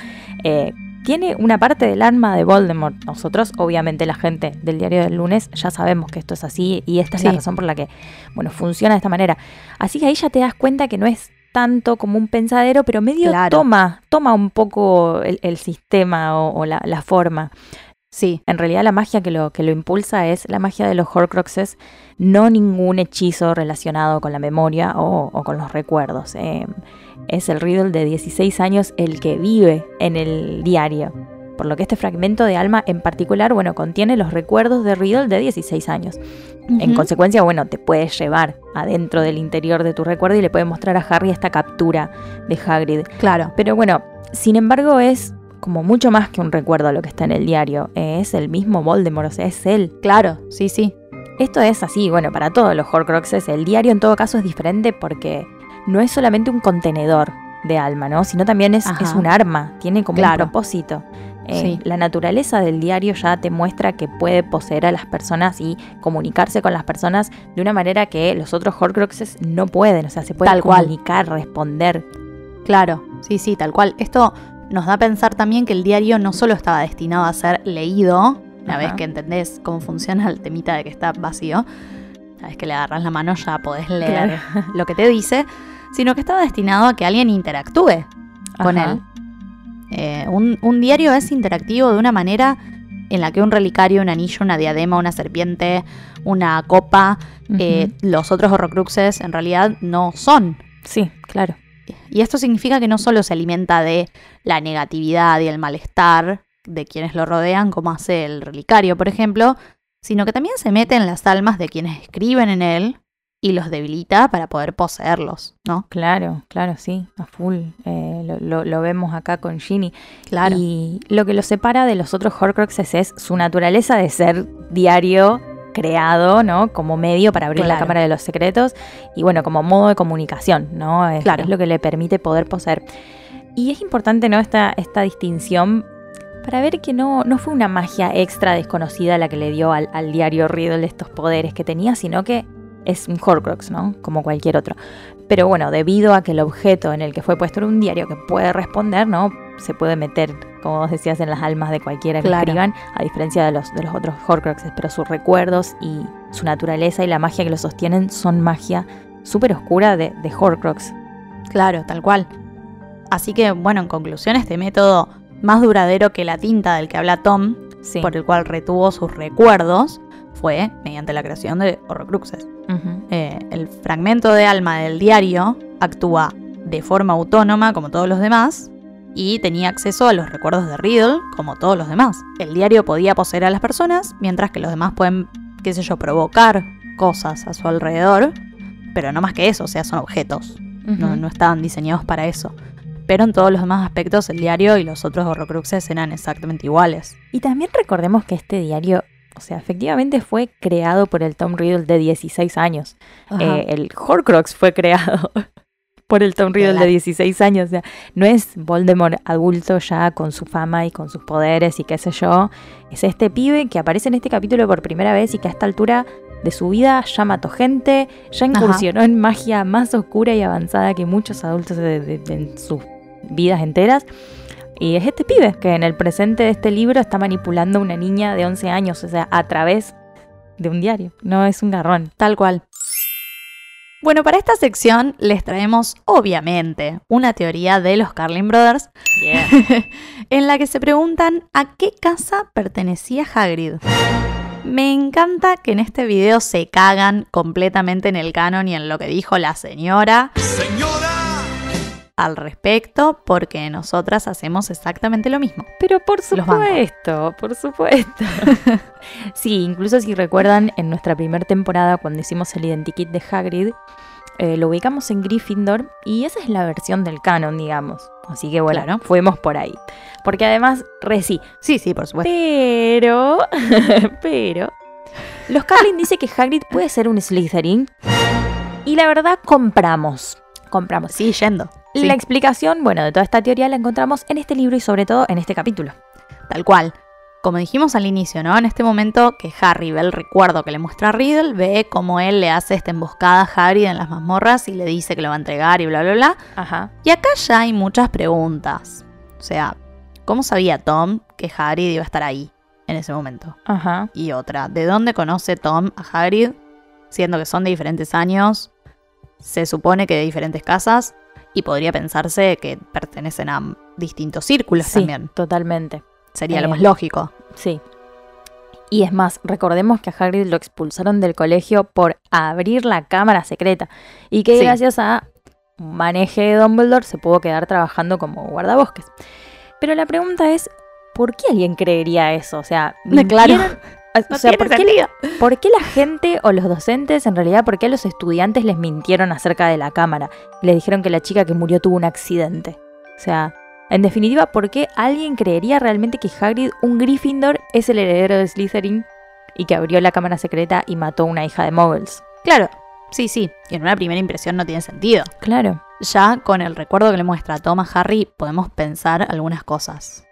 Eh, tiene una parte del alma de Voldemort. Nosotros, obviamente, la gente del diario del lunes ya sabemos que esto es así y esta es la razón por la que, bueno, funciona de esta manera. Así que ahí ya te das cuenta que no es tanto como un pensadero, pero medio Claro. toma, toma un poco el, el sistema o, o la, la forma. Sí, En realidad la magia que lo, que lo impulsa es la magia de los Horcruxes, no ningún hechizo relacionado con la memoria o, o con los recuerdos. Eh, es el Riddle de 16 años el que vive en el diario. Por lo que este fragmento de alma en particular, bueno, contiene los recuerdos de Riddle de 16 años. En consecuencia, bueno, te puedes llevar adentro del interior de tu recuerdo y le puedes mostrar a Harry esta captura de Hagrid. claro. Pero bueno, sin embargo es como mucho más que un recuerdo lo que está en el diario. Es el mismo Voldemort, o sea, es él. Claro, sí, sí. Esto es así, bueno, para todos los Horcruxes. El diario en todo caso es diferente porque no es solamente un contenedor de alma, ¿no? Sino también es, es un arma, tiene como Claro. un propósito. Eh, Sí. La naturaleza del diario ya te muestra que puede poseer a las personas y comunicarse con las personas de una manera que los otros Horcruxes no pueden. O sea, se puede Tal cual. comunicar, responder. Claro, sí, sí, tal cual. Esto nos da a pensar también que el diario no solo estaba destinado a ser leído, una Ajá. vez que entendés cómo funciona el temita de que está vacío, una vez que le agarras la mano ya podés leer lo que te dice, sino que estaba destinado a que alguien interactúe con Ajá. él. Eh, un, un diario es interactivo de una manera en la que un relicario, un anillo, una diadema, una serpiente, una copa, eh, los otros horrocruxes en realidad no son. Sí, claro. Y esto significa que no solo se alimenta de la negatividad y el malestar de quienes lo rodean, como hace el relicario, por ejemplo, sino que también se mete en las almas de quienes escriben en él y los debilita para poder poseerlos, ¿no? Claro, claro, sí, a full. Eh, lo, lo- lo vemos acá con Ginny. Claro. Y lo que lo separa de los otros Horcruxes es su naturaleza de ser diario creado, ¿no? Como medio para abrir la. Cámara de los Secretos y bueno, como modo de comunicación, ¿no? Es, Claro. es lo que le permite poder poseer. Y es importante, ¿no? Esta, esta distinción para ver que no, no fue una magia extra desconocida la que le dio al, al diario Riddle estos poderes que tenía, sino que es un Horcrux, ¿no? Como cualquier otro. Pero bueno, debido a que el objeto en el que fue puesto era un diario que puede responder, ¿no? Se puede meter, como vos decías, en las almas de cualquiera que Claro. escriban, a diferencia de los, de los otros Horcruxes. Pero sus recuerdos y su naturaleza y la magia que lo sostienen son magia súper oscura de, de Horcrux. Claro, tal cual. Así que, bueno, en conclusión, este método más duradero que la tinta del que habla Tom, Sí. por el cual retuvo sus recuerdos, fue mediante la creación de horrocruxes. Eh, el fragmento de alma del diario actúa de forma autónoma como todos los demás y tenía acceso a los recuerdos de Riddle como todos los demás. El diario podía poseer a las personas, mientras que los demás pueden, qué sé yo, provocar cosas a su alrededor, pero no más que eso, o sea, son objetos. no, no estaban diseñados para eso. Pero en todos los demás aspectos, el diario y los otros horrocruxes eran exactamente iguales. Y también recordemos que este diario, o sea, efectivamente fue creado por el Tom Riddle de 16 años. Eh, el Horcrux fue creado (laughs) por el Tom Riddle de Claro. 16 años. O sea, no es Voldemort adulto ya con su fama y con sus poderes y qué sé yo. Es este pibe que aparece en este capítulo por primera vez y que a esta altura de su vida ya mató gente, ya incursionó en magia más oscura y avanzada que muchos adultos de- de- de- en sus vidas enteras. Y es este pibe que en el presente de este libro está manipulando a una niña de 11 años, o sea, a través de un diario. No es un garrón. Tal cual. Bueno, para esta sección les traemos, obviamente, una teoría de los Carlin Brothers. (laughs) En la que se preguntan a qué casa pertenecía Hagrid. Me encanta que en este video se cagan completamente en el canon y en lo que dijo la señora al respecto, porque nosotras hacemos exactamente lo mismo. Pero por supuesto, por supuesto. (laughs) sí, incluso si recuerdan, en nuestra primera temporada, cuando hicimos el identikit de Hagrid, eh, lo ubicamos en Gryffindor y esa es la versión del canon, digamos. Así que bueno, Claro. fuimos por ahí. Porque además, re sí. Sí, sí, por supuesto. Pero, (laughs) pero, los Carlin dice que Hagrid puede ser un Slytherin y la verdad compramos. Compramos. Sí, yendo. Sí, La explicación, bueno, de toda esta teoría la encontramos en este libro y sobre todo en este capítulo. tal cual. Como dijimos al inicio, ¿no? En este momento que Harry ve el recuerdo que le muestra a Riddle, ve cómo él le hace esta emboscada a Hagrid en las mazmorras y le dice que lo va a entregar y bla, bla, bla. Ajá. Y acá ya hay muchas preguntas. O sea, ¿cómo sabía Tom que Hagrid iba a estar ahí en ese momento? Ajá. Y otra, ¿de dónde conoce Tom a Hagrid? Siendo que son de diferentes años, se supone que de diferentes casas, y podría pensarse que pertenecen a distintos círculos Sí, también. totalmente. Sería lo Eh, más lógico. Sí. Y es más, recordemos que a Hagrid lo expulsaron del colegio por abrir la cámara secreta y que Sí. gracias a un maneje de Dumbledore se pudo quedar trabajando como guardabosques. Pero la pregunta es, ¿por qué alguien creería eso? O sea, (laughs) Claro. Mintieron- o sea, ¿por qué, sentido. ¿por qué la gente o los docentes, en realidad, por qué a los estudiantes les mintieron acerca de la cámara? Les dijeron que la chica que murió tuvo un accidente. O sea, en definitiva, ¿por qué alguien creería realmente que Hagrid, un Gryffindor, es el heredero de Slytherin y que abrió la cámara secreta y mató a una hija de Muggles? Claro, sí, sí. Y en una primera impresión no tiene sentido. Claro. Ya con el recuerdo que le muestra a Harry, podemos pensar algunas cosas.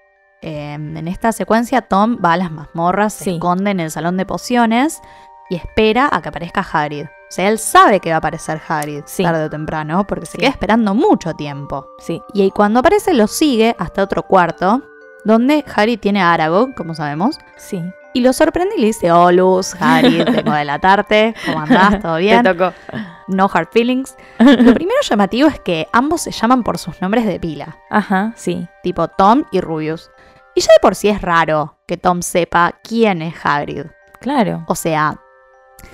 Eh, en esta secuencia, Tom va a las mazmorras, se esconde en el salón de pociones y espera a que aparezca Hagrid. O sea, él sabe que va a aparecer Hagrid Sí. tarde o temprano, porque se queda esperando mucho tiempo. Sí. Y ahí cuando aparece, lo sigue hasta otro cuarto, donde Harry tiene a Aragog, como sabemos, Sí. y lo sorprende y le dice: Oh, Luz, Harry, tengo (laughs) de delatarte, ¿cómo andás? ¿Todo (laughs) bien? Te tocó. No hard feelings. Lo primero llamativo es que ambos se llaman por sus nombres de pila, Ajá, sí. tipo Tom y Rubius. Y ya de por sí es raro que Tom sepa quién es Hagrid. Claro. O sea,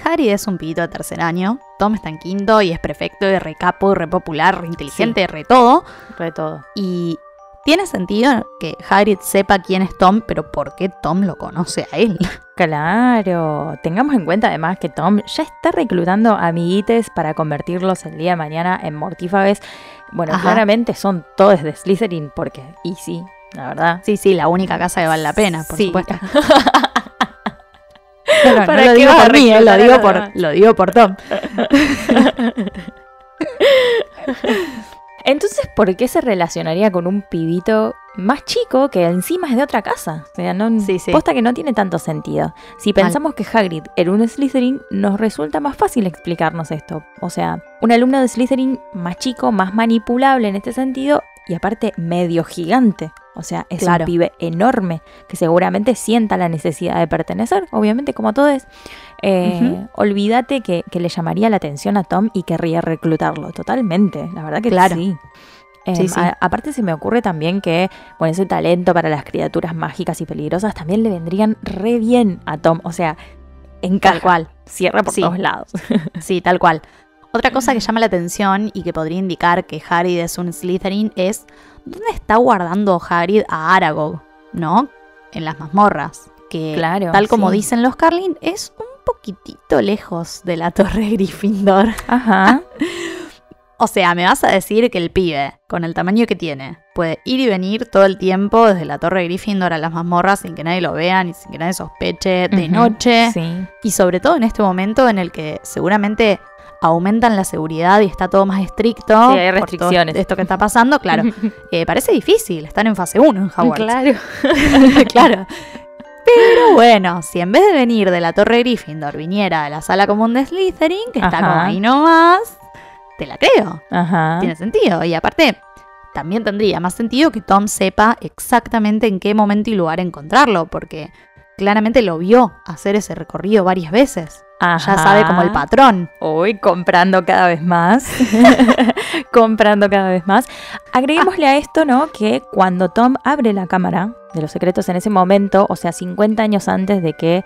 Hagrid es un pibito de tercer año, Tom está en quinto y es perfecto y re capo y re popular, re inteligente, re todo. Fue todo. Y tiene sentido que Hagrid sepa quién es Tom, pero ¿por qué Tom lo conoce a él? (laughs) Claro, tengamos en cuenta además que Tom ya está reclutando amiguites para convertirlos el día de mañana en mortífages. Bueno, Ajá. claramente son todos de Slytherin porque, y sí, la verdad. Sí, sí, la única casa que vale la pena, por Sí. supuesto. (laughs) No, no, no ¿Para lo digo por mí, eh, lo, digo por, lo digo por Tom. (laughs) Entonces, ¿por qué se relacionaría con un pibito más chico que encima es de otra casa? O sea, no, Sí, sí. posta que no tiene tanto sentido. Si pensamos que Hagrid era un Slytherin, nos resulta más fácil explicarnos esto. O sea, un alumno de Slytherin más chico, más manipulable en este sentido y aparte medio gigante. O sea, es Claro. un pibe enorme que seguramente sienta la necesidad de pertenecer, obviamente como todos. Eh. Olvídate que, que le llamaría la atención a Tom y querría reclutarlo, totalmente. La verdad que Claro. sí. Eh, Sí, sí. a- aparte se me ocurre también que bueno, ese talento para las criaturas mágicas y peligrosas también le vendrían re bien a Tom. O sea, encaja. Tal cual. Cierra por Sí. todos lados. Sí, tal cual. Otra cosa que llama la atención y que podría indicar que Hagrid es un Slytherin es dónde está guardando Hagrid a Aragog, ¿no? En las mazmorras. Que Claro, tal como sí. dicen los Carlin, es un poquitito lejos de la torre (laughs) Gryffindor. Ajá. (laughs) O sea, me vas a decir que el pibe, con el tamaño que tiene, puede ir y venir todo el tiempo desde la torre Gryffindor a las mazmorras sin que nadie lo vea ni sin que nadie sospeche de noche. Sí. Y sobre todo en este momento en el que seguramente aumentan la seguridad y está todo más estricto. Sí, hay por esto que está pasando, claro. (laughs) eh, parece difícil, están en fase 1 en Hogwarts. Claro. (laughs) claro. Pero bueno, si en vez de venir de la Torre Gryffindor viniera de la sala común de Slytherin, que está Ajá. como ahí nomás, te la creo. Ajá. Tiene sentido. Y aparte, también tendría más sentido que Tom sepa exactamente en qué momento y lugar encontrarlo, porque claramente lo vio hacer ese recorrido varias veces. Ya Ajá. sabe como el patrón. Hoy comprando cada vez más. (laughs) comprando cada vez más. Agreguémosle a esto, ¿no? Que cuando Tom abre la cámara de los secretos en ese momento, o sea, 50 años antes de que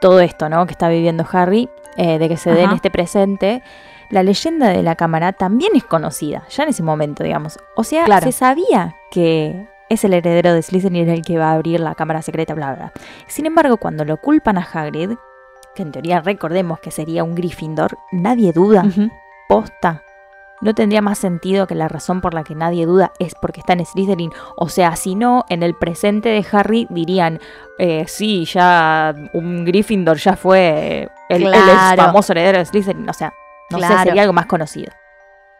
todo esto, ¿no? Que está viviendo Harry, eh, de que se dé en este presente, la leyenda de la cámara también es conocida, ya en ese momento, digamos. O sea, Claro. se sabía que es el heredero de Slytherin el que va a abrir la cámara secreta, bla, bla. Sin embargo, cuando lo culpan a Hagrid, que en teoría recordemos que sería un Gryffindor, nadie duda, posta. No tendría más sentido que la razón por la que nadie duda es porque está en Slytherin. O sea, si no, en el presente de Harry dirían, eh, sí, ya un Gryffindor ya fue el, el famoso heredero de Slytherin. O sea, no sé, Claro. sería algo más conocido.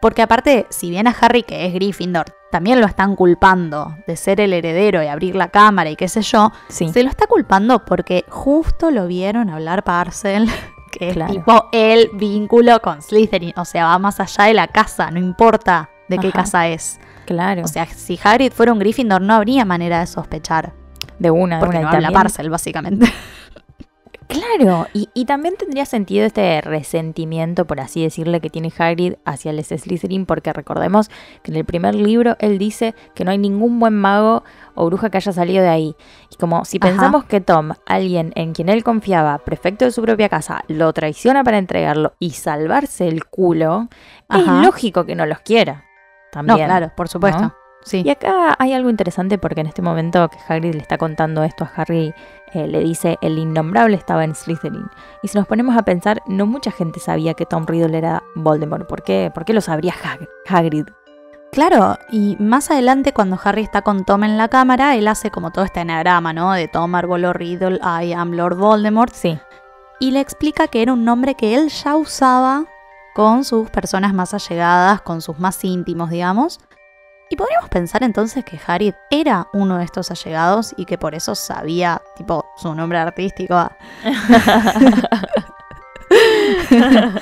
Porque aparte, si bien a Harry, que es Gryffindor, también lo están culpando de ser el heredero y abrir la cámara y qué sé yo, Sí. se lo está culpando porque justo lo vieron hablar Parcel, (laughs) que Claro. es tipo el vínculo con Slytherin. O sea, va más allá de la casa, no importa de qué Ajá. casa es. Claro. O sea, si Hagrid fuera un Gryffindor no habría manera de sospechar. de una, de Porque una. no y habla también- Parcel, básicamente. (laughs) Claro, y, y también tendría sentido este resentimiento, por así decirle, que tiene Hagrid hacia el Slytherin, porque recordemos que en el primer libro él dice que no hay ningún buen mago o bruja que haya salido de ahí. Y como si Ajá. pensamos que Tom, alguien en quien él confiaba, prefecto de su propia casa, lo traiciona para entregarlo y salvarse el culo, Ajá. es lógico que no los quiera. No, También. claro, por supuesto. ¿no? Sí. Y acá hay algo interesante porque en este momento que Hagrid le está contando esto a Harry, eh, le dice el innombrable estaba en Slytherin. Y si nos ponemos a pensar, no mucha gente sabía que Tom Riddle era Voldemort. ¿Por qué? ¿Por qué lo sabría Hag- Hagrid? Claro, y más adelante cuando Harry está con Tom en la cámara, él hace como todo este enagrama, ¿no? De Tom, Arbolo, Riddle, I am Lord Voldemort. Sí. Y le explica que era un nombre que él ya usaba con sus personas más allegadas, con sus más íntimos, digamos. Y podríamos pensar entonces que Harry era uno de estos allegados y que por eso sabía, tipo, su nombre artístico. (laughs)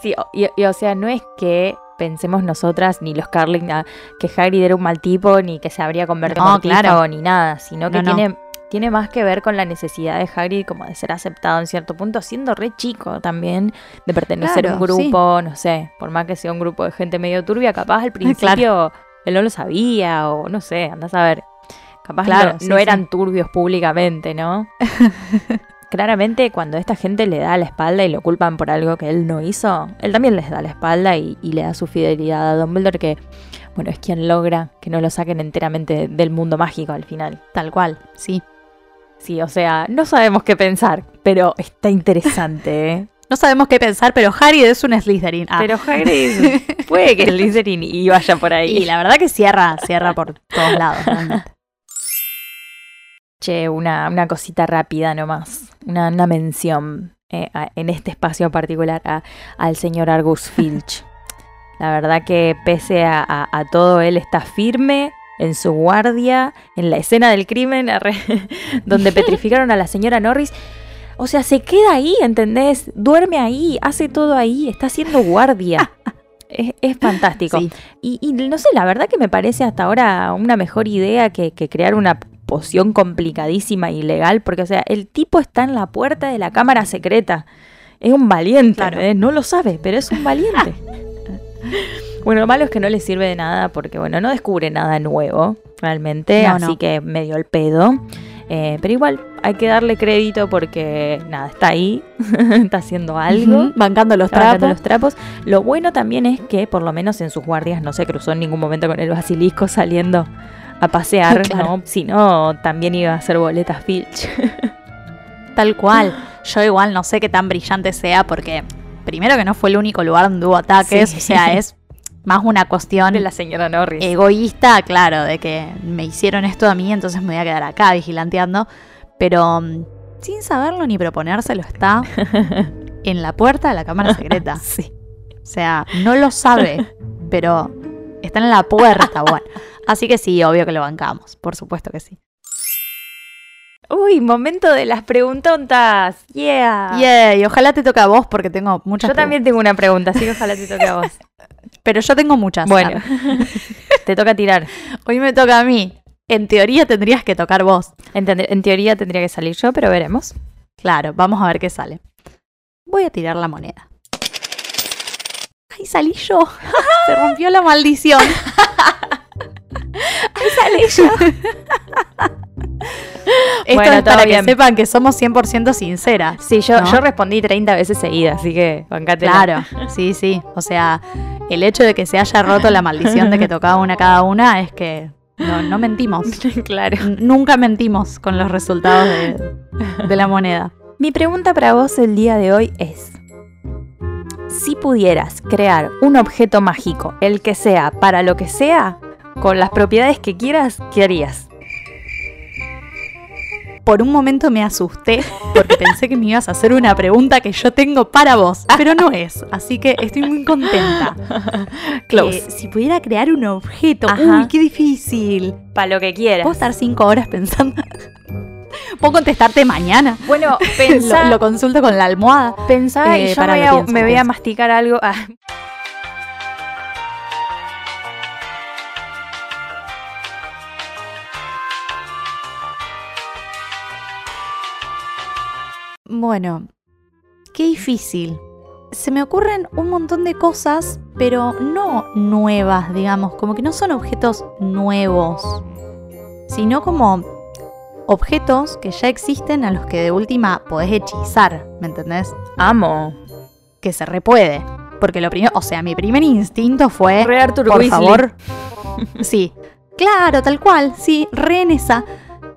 Sí, y, y, o sea, no es que pensemos nosotras, ni los Carling, ah, que Hagrid era un mal tipo, ni que se habría convertido No, en claro. ni nada, sino que No, no. tiene, tiene más que ver con la necesidad de Hagrid como de ser aceptado en cierto punto, siendo re chico también, de pertenecer a un sí. grupo, no sé, por más que sea un grupo de gente medio turbia, capaz al (laughs) principio él no lo sabía, o no sé, andás a ver. Capaz Claro, no, sí, no sí. eran turbios públicamente, ¿no? (laughs) Claramente, cuando esta gente le da la espalda y lo culpan por algo que él no hizo, él también les da la espalda y, y le da su fidelidad a Dumbledore, que, bueno, es quien logra que no lo saquen enteramente del mundo mágico al final. Tal cual, sí. Sí, o sea, no sabemos qué pensar, pero está interesante, ¿eh? (laughs) No sabemos qué pensar, pero Harry es un Slytherin. Ah. Pero Hagrid (laughs) puede que Slytherin y vaya por ahí. Y la verdad que cierra, cierra por todos lados. realmente. Che, una, una cosita rápida nomás, una, una mención eh, a- en este espacio particular a- al señor Argus Filch. La verdad que pese a, a- a todo, él está firme en su guardia, en la escena del crimen, (laughs) donde (laughs) petrificaron a la señora Norris. O sea, se queda ahí, ¿entendés? Duerme ahí, hace todo ahí, está haciendo guardia. (laughs) Es, es fantástico. Sí. Y, y no sé, la verdad que me parece hasta ahora una mejor idea que, que crear una poción complicadísima y ilegal, porque, o sea, el tipo está en la puerta de la cámara secreta. Es un valiente, Claro. ¿eh? no lo sabe, pero es un valiente. Bueno, lo malo es que no le sirve de nada porque, bueno, no descubre nada nuevo, realmente, No, así no. que medio el pedo. Eh, pero igual hay que darle crédito porque, nada, está ahí, (laughs) está haciendo algo. Bancando los Trapos. trapos. los trapos. Lo bueno también es que, por lo menos en sus guardias, no se cruzó en ningún momento con el basilisco saliendo a pasear, (laughs) Claro. ¿no? Si no, también iba a hacer boletas Filch. (laughs) Tal cual. Yo igual no sé qué tan brillante sea porque primero que no fue el único lugar donde hubo ataques, Sí. o sea, es más una cuestión De la señora Norris. egoísta, claro, de que me hicieron esto a mí, entonces me voy a quedar acá vigilanteando. Pero mm, sin saberlo ni proponérselo está (laughs) en la puerta de la cámara secreta. (laughs) sí. O sea, no lo sabe, pero está en la puerta, bueno. Así que sí, obvio que lo bancamos, por supuesto que sí. Uy, momento de las preguntontas. Yeah. Yeah, y ojalá te toque a vos porque tengo muchas Yo también tengo una pregunta, así que ojalá te toque a vos. (laughs) Pero yo tengo muchas. Bueno, (laughs) te toca tirar. Hoy me toca a mí. En teoría tendrías que tocar vos. En, teoría tendría que salir yo, pero veremos. Claro, vamos a ver qué sale. Voy a tirar la moneda. ¡Ay, salí yo! (laughs) Se rompió la maldición. (laughs) ¡Ay, salí yo! Esto Bueno, es para bien. que sepan que somos 100% sinceras. Sí, yo, ¿no? yo respondí 30 veces seguidas, así que bancate. Claro, sí, sí. O sea, el hecho de que se haya roto la maldición de que tocaba una cada una es que no, no mentimos. (laughs) claro. N- Nunca mentimos con los resultados de, de la moneda. Mi pregunta para vos el día de hoy es: si pudieras crear un objeto mágico, el que sea, para lo que sea, con las propiedades que quieras, ¿qué harías? Por un momento me asusté porque pensé que me ibas a hacer una pregunta que yo tengo para vos, pero no es, así que estoy muy contenta. (laughs) Close. Eh, si pudiera crear un objeto, Ajá. uy, qué difícil. Para lo que quieras. Puedo estar cinco horas pensando. Puedo contestarte mañana. Bueno, (laughs) pensá, lo consulto con la almohada. pensá eh, y yo para, me voy a, pienso, me voy a pienso. masticar algo. Ah, Bueno, qué difícil. Se me ocurren un montón de cosas, pero no nuevas, digamos, como que no son objetos nuevos, sino como objetos que ya existen a los que de última podés hechizar, ¿me entendés? amo. Que se repuede. Porque lo primero, o sea, mi primer instinto fue, Re Arthur por Weasley. favor, sí, claro, tal cual, sí, re en esa.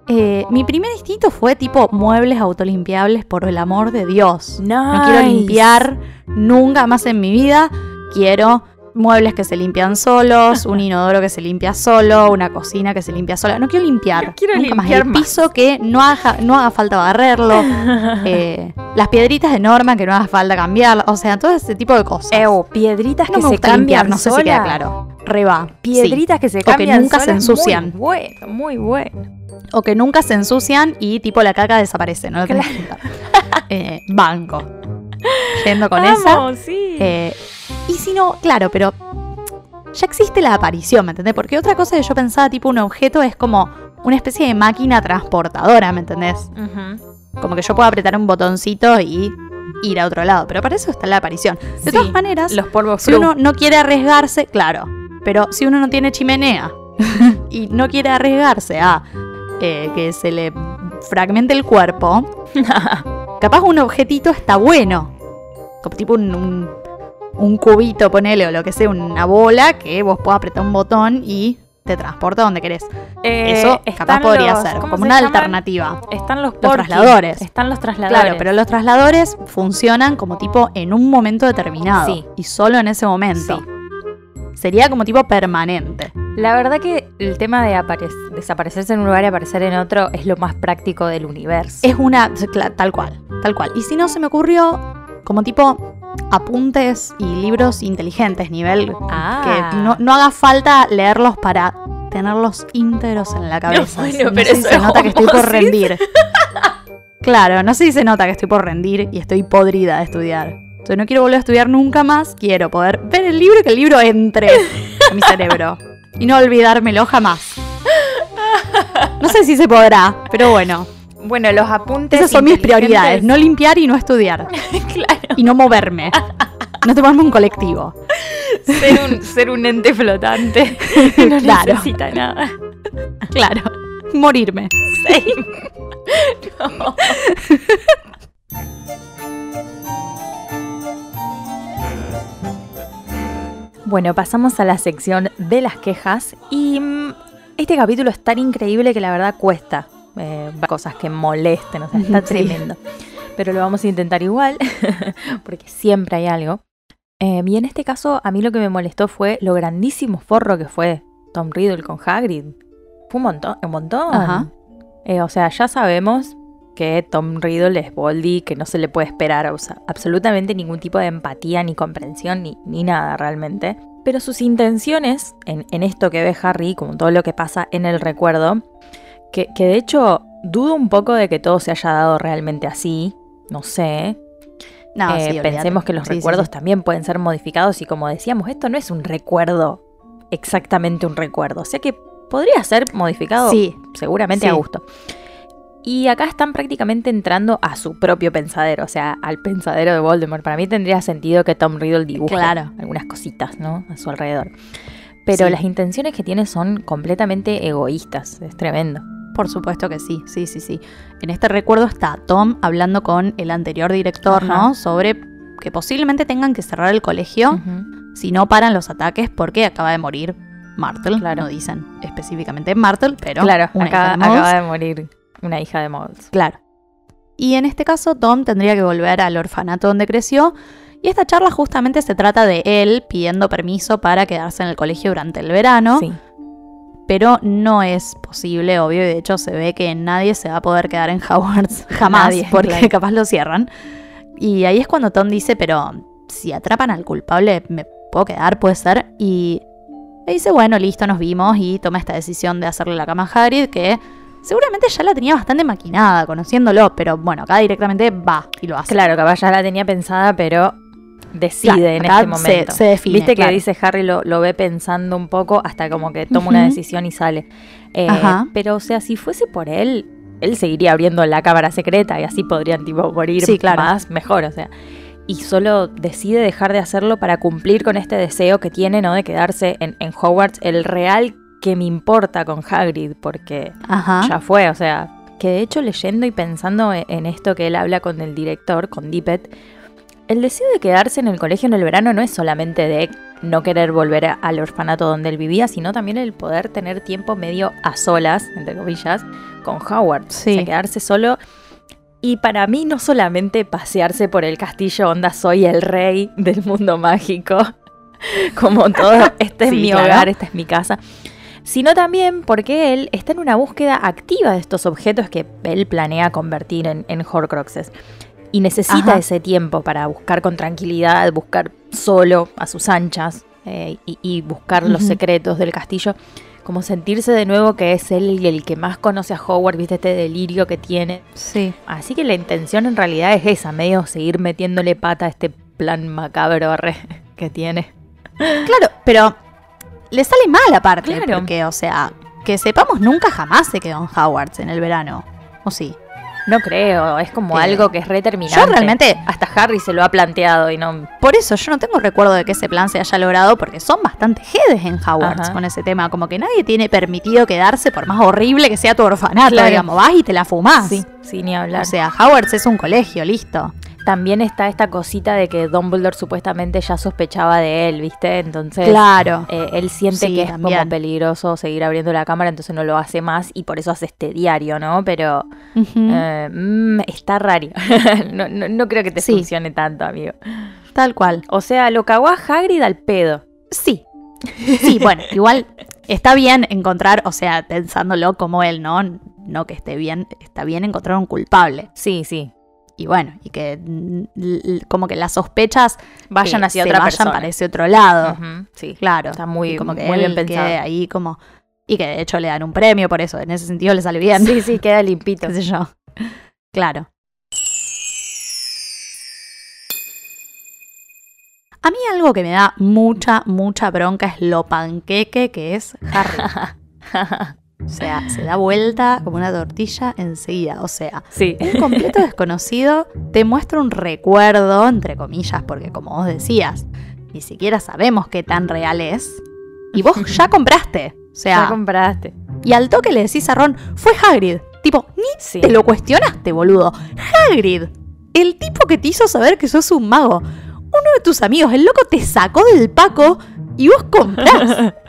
Eh, mi primer instinto fue tipo muebles autolimpiables por el amor de Dios. No quiero limpiar nunca más en mi vida. Quiero muebles que se limpian solos, (laughs) un inodoro que se limpia solo, una cocina que se limpia sola. No quiero limpiar. Quiero nunca más. limpiar El más. piso que no haga, no haga falta barrerlo. (laughs) eh, las piedritas de norma que no haga falta cambiar. O sea, todo ese tipo de cosas. Ew, piedritas no que me se gusta cambian limpiar, no sé si queda claro. Reba. Piedritas que se O que cambian nunca se ensucian. Muy bueno, muy bueno. O que nunca se ensucian y tipo la caca desaparece, no lo tenés que juntar. Eh, banco. (laughs) Yendo con esa. Amo, sí. Eh, y si no, claro, pero ya existe la aparición, ¿me entendés? Porque otra cosa que yo pensaba, tipo un objeto, es como una especie de máquina transportadora, ¿me entendés? Como que yo puedo apretar un botoncito y ir a otro lado. Pero para eso está la aparición. De Sí, todas maneras, Los polvos si uno no quiere arriesgarse, claro. Pero si uno no tiene chimenea (laughs) y no quiere arriesgarse a eh, que se le fragmente el cuerpo, (laughs) capaz un objetito está bueno. Como tipo un, un, un cubito, ponele, o lo que sea, una bola que vos puedas apretar un botón y te transporta donde querés. Eh, Eso capaz podría los- ser, ¿cómo como se una llaman? alternativa. Están los, Los trasladores. Están los trasladores. Claro, pero los trasladores funcionan como tipo en un momento determinado. Sí. Y solo en ese momento. Sí. Sería como tipo permanente. La verdad que el tema de apare- desaparecerse en un lugar y aparecer en otro es lo más práctico del universo. Es una. Tal cual. Tal cual. Y si no, se me ocurrió como tipo apuntes y libros inteligentes, nivel Ah. que no, no haga falta leerlos para tenerlos íntegros en la cabeza. bueno, No pero sé si se nota que estoy por rendir. (laughs) claro, no sé si se nota que estoy por rendir y estoy podrida de estudiar. Entonces no quiero volver a estudiar nunca más. Quiero poder ver el libro y que el libro entre mi cerebro. Y no olvidármelo jamás. No sé si se podrá, pero bueno. Bueno, los apuntes. Esas son mis prioridades. No limpiar y no estudiar. (laughs) claro. Y no moverme. No tomarme un colectivo. Ser un, ser un ente flotante. (laughs) no Claro. necesita nada. Claro. Morirme. (laughs) No. Bueno, pasamos a la sección de las quejas y mm, este capítulo es tan increíble que la verdad cuesta eh, cosas que molesten, o sea, está Sí. tremendo. Pero lo vamos a intentar igual, (laughs) porque siempre hay algo. Eh, y en este caso, a mí lo que me molestó fue lo grandísimo forro que fue Tom Riddle con Hagrid. Fue un montón, un montón. Ajá. Eh, o sea, ya sabemos que Tom Riddle es Boldy, que no se le puede esperar o sea, absolutamente ningún tipo de empatía, ni comprensión, ni, ni nada realmente. Pero sus intenciones en, en esto que ve Harry, como todo lo que pasa en el recuerdo, que, que de hecho dudo un poco de que todo se haya dado realmente así, no sé. No, Eh, sí, pensemos que los Sí, recuerdos sí. también pueden ser modificados y como decíamos, esto no es un recuerdo, exactamente un recuerdo. O sea que podría ser modificado Sí. seguramente a gusto. Y acá están prácticamente entrando a su propio pensadero, o sea, al pensadero de Voldemort. Para mí tendría sentido que Tom Riddle dibuje Claro. algunas cositas, ¿no? A su alrededor. Pero las intenciones que tiene son completamente egoístas, es tremendo. Por supuesto que sí, sí, sí, sí. En este recuerdo está Tom hablando con el anterior director, Ajá. ¿no? Sobre que posiblemente tengan que cerrar el colegio si no paran los ataques porque acaba de morir Martel. Claro. No dicen específicamente Martel, pero Claro, una hija de acaba de morir una hija de Muggles. Claro. Y en este caso, Tom tendría que volver al orfanato donde creció. Y esta charla justamente se trata de él pidiendo permiso para quedarse en el colegio durante el verano. Sí. Pero no es posible, obvio, y de hecho se ve que nadie se va a poder quedar en Hogwarts (laughs) jamás, Nadie, porque claro. (laughs) capaz lo cierran. Y ahí es cuando Tom dice, pero si atrapan al culpable, ¿me puedo quedar? ¿Puede ser? Y le dice, bueno, listo, nos vimos, y toma esta decisión de hacerle la cama a Hagrid, que seguramente ya la tenía bastante maquinada, conociéndolo, pero bueno, acá directamente va y lo hace. Claro, capaz ya la tenía pensada, pero decide Claro, en este momento. se- se define, Viste que dice Harry lo, lo ve pensando un poco hasta como que toma una decisión y sale. Eh. Pero, o sea, si fuese por él, él seguiría abriendo la cámara secreta y así podrían, tipo, morir Sí, claro. más, mejor, o sea. Y solo decide dejar de hacerlo para cumplir con este deseo que tiene, ¿no? De quedarse en, en Hogwarts, el real que me importa con Hagrid, porque Ajá. ya fue, o sea, que de hecho leyendo y pensando e- en esto que él habla con el director, con Dippet, el deseo de quedarse en el colegio en el verano no es solamente de no querer volver a- al orfanato donde él vivía, sino también el poder tener tiempo medio a solas, entre comillas, con Howard. Sí. O sea, quedarse solo. Y para mí no solamente pasearse por el castillo onda soy el rey del mundo mágico, (laughs) como todo, (laughs) este es Sí, mi claro. hogar, esta es mi casa, sino también porque él está en una búsqueda activa de estos objetos que él planea convertir en, en Horcruxes. Y necesita Ajá. ese tiempo para buscar con tranquilidad, buscar solo a sus anchas eh, y, y buscar los secretos del castillo. Como sentirse de nuevo que es él el que más conoce a Howard, viste este delirio que tiene. Sí. Así que la intención en realidad es esa, medio seguir metiéndole pata a este plan macabro (laughs) que tiene. Claro, pero le sale mal aparte, Claro. porque, o sea, que sepamos, nunca jamás se quedó en Hogwarts en el verano. ¿O sí? No creo, es como algo que es reterminante. Yo realmente- Hasta Harry se lo ha planteado y no. Por eso yo no tengo recuerdo de que ese plan se haya logrado, porque son bastante jedes en Hogwarts Ajá. con ese tema. Como que nadie tiene permitido quedarse, por más horrible que sea tu orfanato, Claro. digamos. Vas y te la fumás. Sí, sí, ni hablar. O sea, Hogwarts es un colegio, listo. También está esta cosita de que Dumbledore supuestamente ya sospechaba de él, ¿viste? Entonces. Claro. eh, él siente Sí, que es también. como peligroso seguir abriendo la cámara, entonces no lo hace más y por eso hace este diario, ¿no? Pero eh, mm, está raro. (laughs) no, no- no creo que te Sí. funcione tanto, amigo. Tal cual. O sea, lo cagó a Hagrid al pedo. Sí. Sí, bueno, (laughs) igual está bien encontrar, o sea, pensándolo como él, ¿no? No que esté bien, está bien encontrar un culpable. Sí, sí. Y bueno, y que como que las sospechas Vayan hacia otra vayan persona. para ese otro lado. Sí. Claro. Está muy- Y como que muy bien pensado. ahí como... Y que de hecho le dan un premio por eso. En ese sentido le sale bien. Sí, sí, queda limpito. (laughs) qué sé yo. Claro. A mí algo que me da mucha, mucha bronca es lo panqueque que es Harry. (laughs) O sea, se da vuelta como una tortilla enseguida. O sea, Sí. un completo desconocido te muestra un recuerdo, entre comillas, porque como vos decías, ni siquiera sabemos qué tan real es. Y vos ya (laughs) compraste. O sea, Ya compraste. y al toque le decís a Ron, fue Hagrid. Tipo, ni Sí. te lo cuestionaste, boludo. Hagrid, el tipo que te hizo saber que sos un mago. Uno de tus amigos, el loco te sacó del paco y vos comprás. (laughs)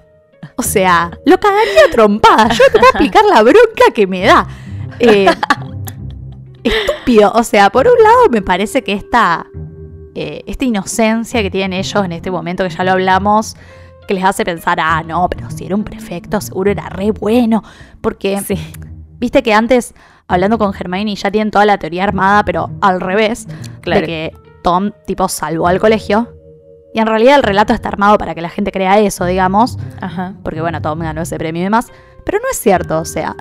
O sea, lo cagaría a trompadas. Yo te puedo explicar la bronca que me da. Eh, estúpido. O sea, por un lado me parece que esta, eh, esta inocencia que tienen ellos en este momento, que ya lo hablamos, que les hace pensar, ah, no, pero si era un prefecto, seguro era re bueno. Porque, Sí. viste que antes, hablando con Hermione, ya tienen toda la teoría armada, pero al revés, Claro. de que Tom, tipo, salvó al colegio. Y en realidad el relato está armado para que la gente crea eso, digamos, Ajá. porque bueno, Tom ganó ese premio y demás. Pero no es cierto, o sea,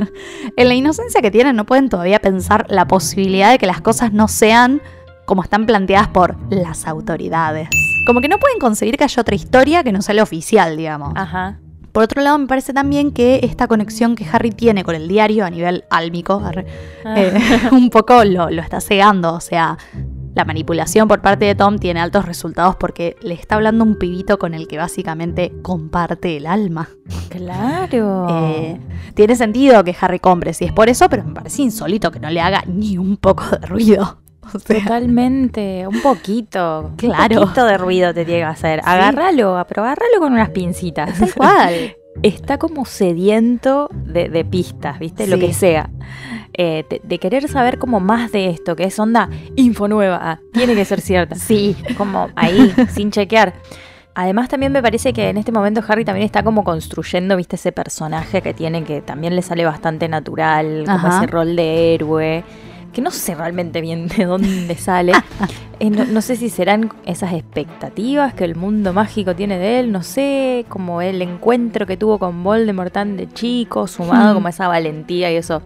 (laughs) en la inocencia que tienen no pueden todavía pensar la posibilidad de que las cosas no sean como están planteadas por las autoridades. Como que no pueden conseguir que haya otra historia que no sea la oficial, digamos. Ajá. Por otro lado, me parece también que esta conexión que Harry tiene con el diario a nivel álmico, Ah. eh, (laughs) un poco lo, lo está cegando. O sea, la manipulación por parte de Tom tiene altos resultados porque le está hablando un pibito con el que básicamente comparte el alma. Claro. Eh, tiene sentido que Harry compre si es por eso, pero me parece insólito que no le haga ni un poco de ruido. (laughs) O sea, Totalmente, un poquito. Claro. Un poquito de ruido te tiene que hacer. Agárralo, pero agárralo con unas pincitas. tal (laughs) cual. Está como sediento de, de pistas, ¿viste? Lo que sea. Eh, de, de querer saber como más de esto, que es onda info nueva. Ah, tiene que ser cierta. Sí. Como ahí, sin chequear. Además también me parece que en este momento Harry también está como construyendo, viste, ese personaje que tiene que también le sale bastante natural, como Ajá. ese rol de héroe, que no sé realmente bien (laughs) de dónde sale. (laughs) Eh, no, no sé si serán esas expectativas que el mundo mágico tiene de él, no sé, como el encuentro que tuvo con Voldemort tan de chico, sumado Hmm. como esa valentía y eso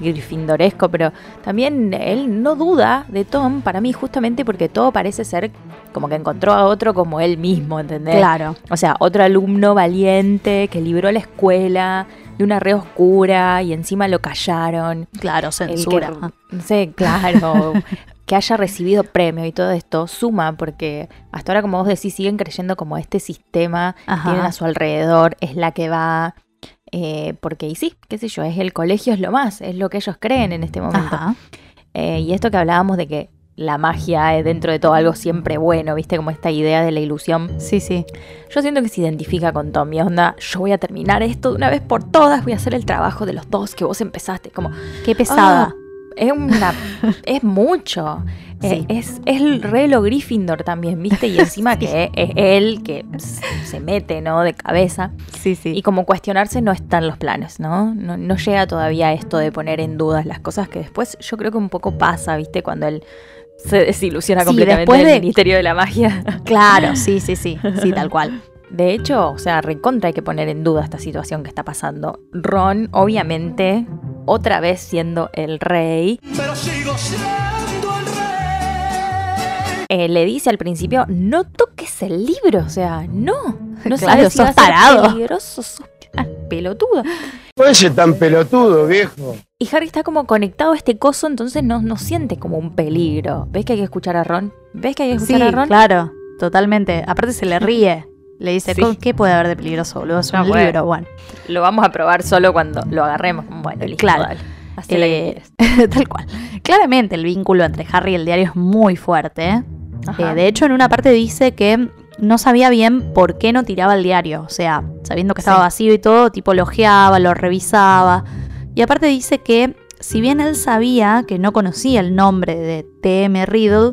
grifindoresco, pero también él no duda de Tom, para mí justamente porque todo parece ser como que encontró a otro como él mismo, ¿entendés? Claro. O sea, otro alumno valiente que libró la escuela de una re oscura y encima lo callaron. Claro, censura. que- no sé, claro. (laughs) que haya recibido premio y todo esto suma porque hasta ahora, como vos decís, siguen creyendo como este sistema Ajá. tienen a su alrededor, es la que va. eh, porque, y sí, qué sé yo, es el colegio, es lo más, es lo que ellos creen en este momento. Eh, y esto que hablábamos de que la magia es dentro de todo algo siempre bueno, ¿viste? Como esta idea de la ilusión. Sí, sí. Yo siento que se identifica con Tommy, onda, yo voy a terminar esto de una vez por todas, voy a hacer el trabajo de los dos que vos empezaste, como, Qué pesada. ah, es una, (laughs) es mucho. Eh, Sí. es, es el relo Gryffindor también, ¿viste? Y encima (laughs) que es él que se mete, ¿no? De cabeza. sí, sí. Y como cuestionarse no está en los planes, ¿no? ¿no? no llega todavía esto de poner en dudas las cosas que después yo creo que un poco pasa, ¿viste? Cuando él se desilusiona Sí, completamente después del de- Ministerio de la Magia. (laughs) Claro, sí, sí, sí. Sí, tal cual. De hecho, o sea, recontra hay que poner en duda esta situación que está pasando. Ron, obviamente, otra vez siendo el rey, Pero sigo siendo el rey. eh, le dice al principio, no toques el libro, o sea, no. No (laughs) Claro, sabes si sos va a ser tarado. peligroso, sos una Oye, tan pelotudo, viejo. Y Harry está como conectado a este coso, entonces no, no siente como un peligro. ¿Ves que hay que escuchar a Ron? ¿Ves que hay que Sí, escuchar a Ron? claro. Totalmente. Aparte se le (laughs) ríe. Le dice, Sí. "¿Con ¿qué puede haber de peligroso, boludo? Es un No, libro, bueno. Lo vamos a probar solo cuando lo agarremos. Bueno, listo, Claro. dale. Que Eh, quieras. (laughs) tal cual. Claramente el vínculo entre Harry y el diario es muy fuerte. Eh, de hecho, en una parte dice que no sabía bien por qué no tiraba el diario. O sea, sabiendo que estaba Sí. vacío y todo, tipo lo ojeaba, lo revisaba. Y aparte dice que, si bien él sabía que no conocía el nombre de T.M. Riddle,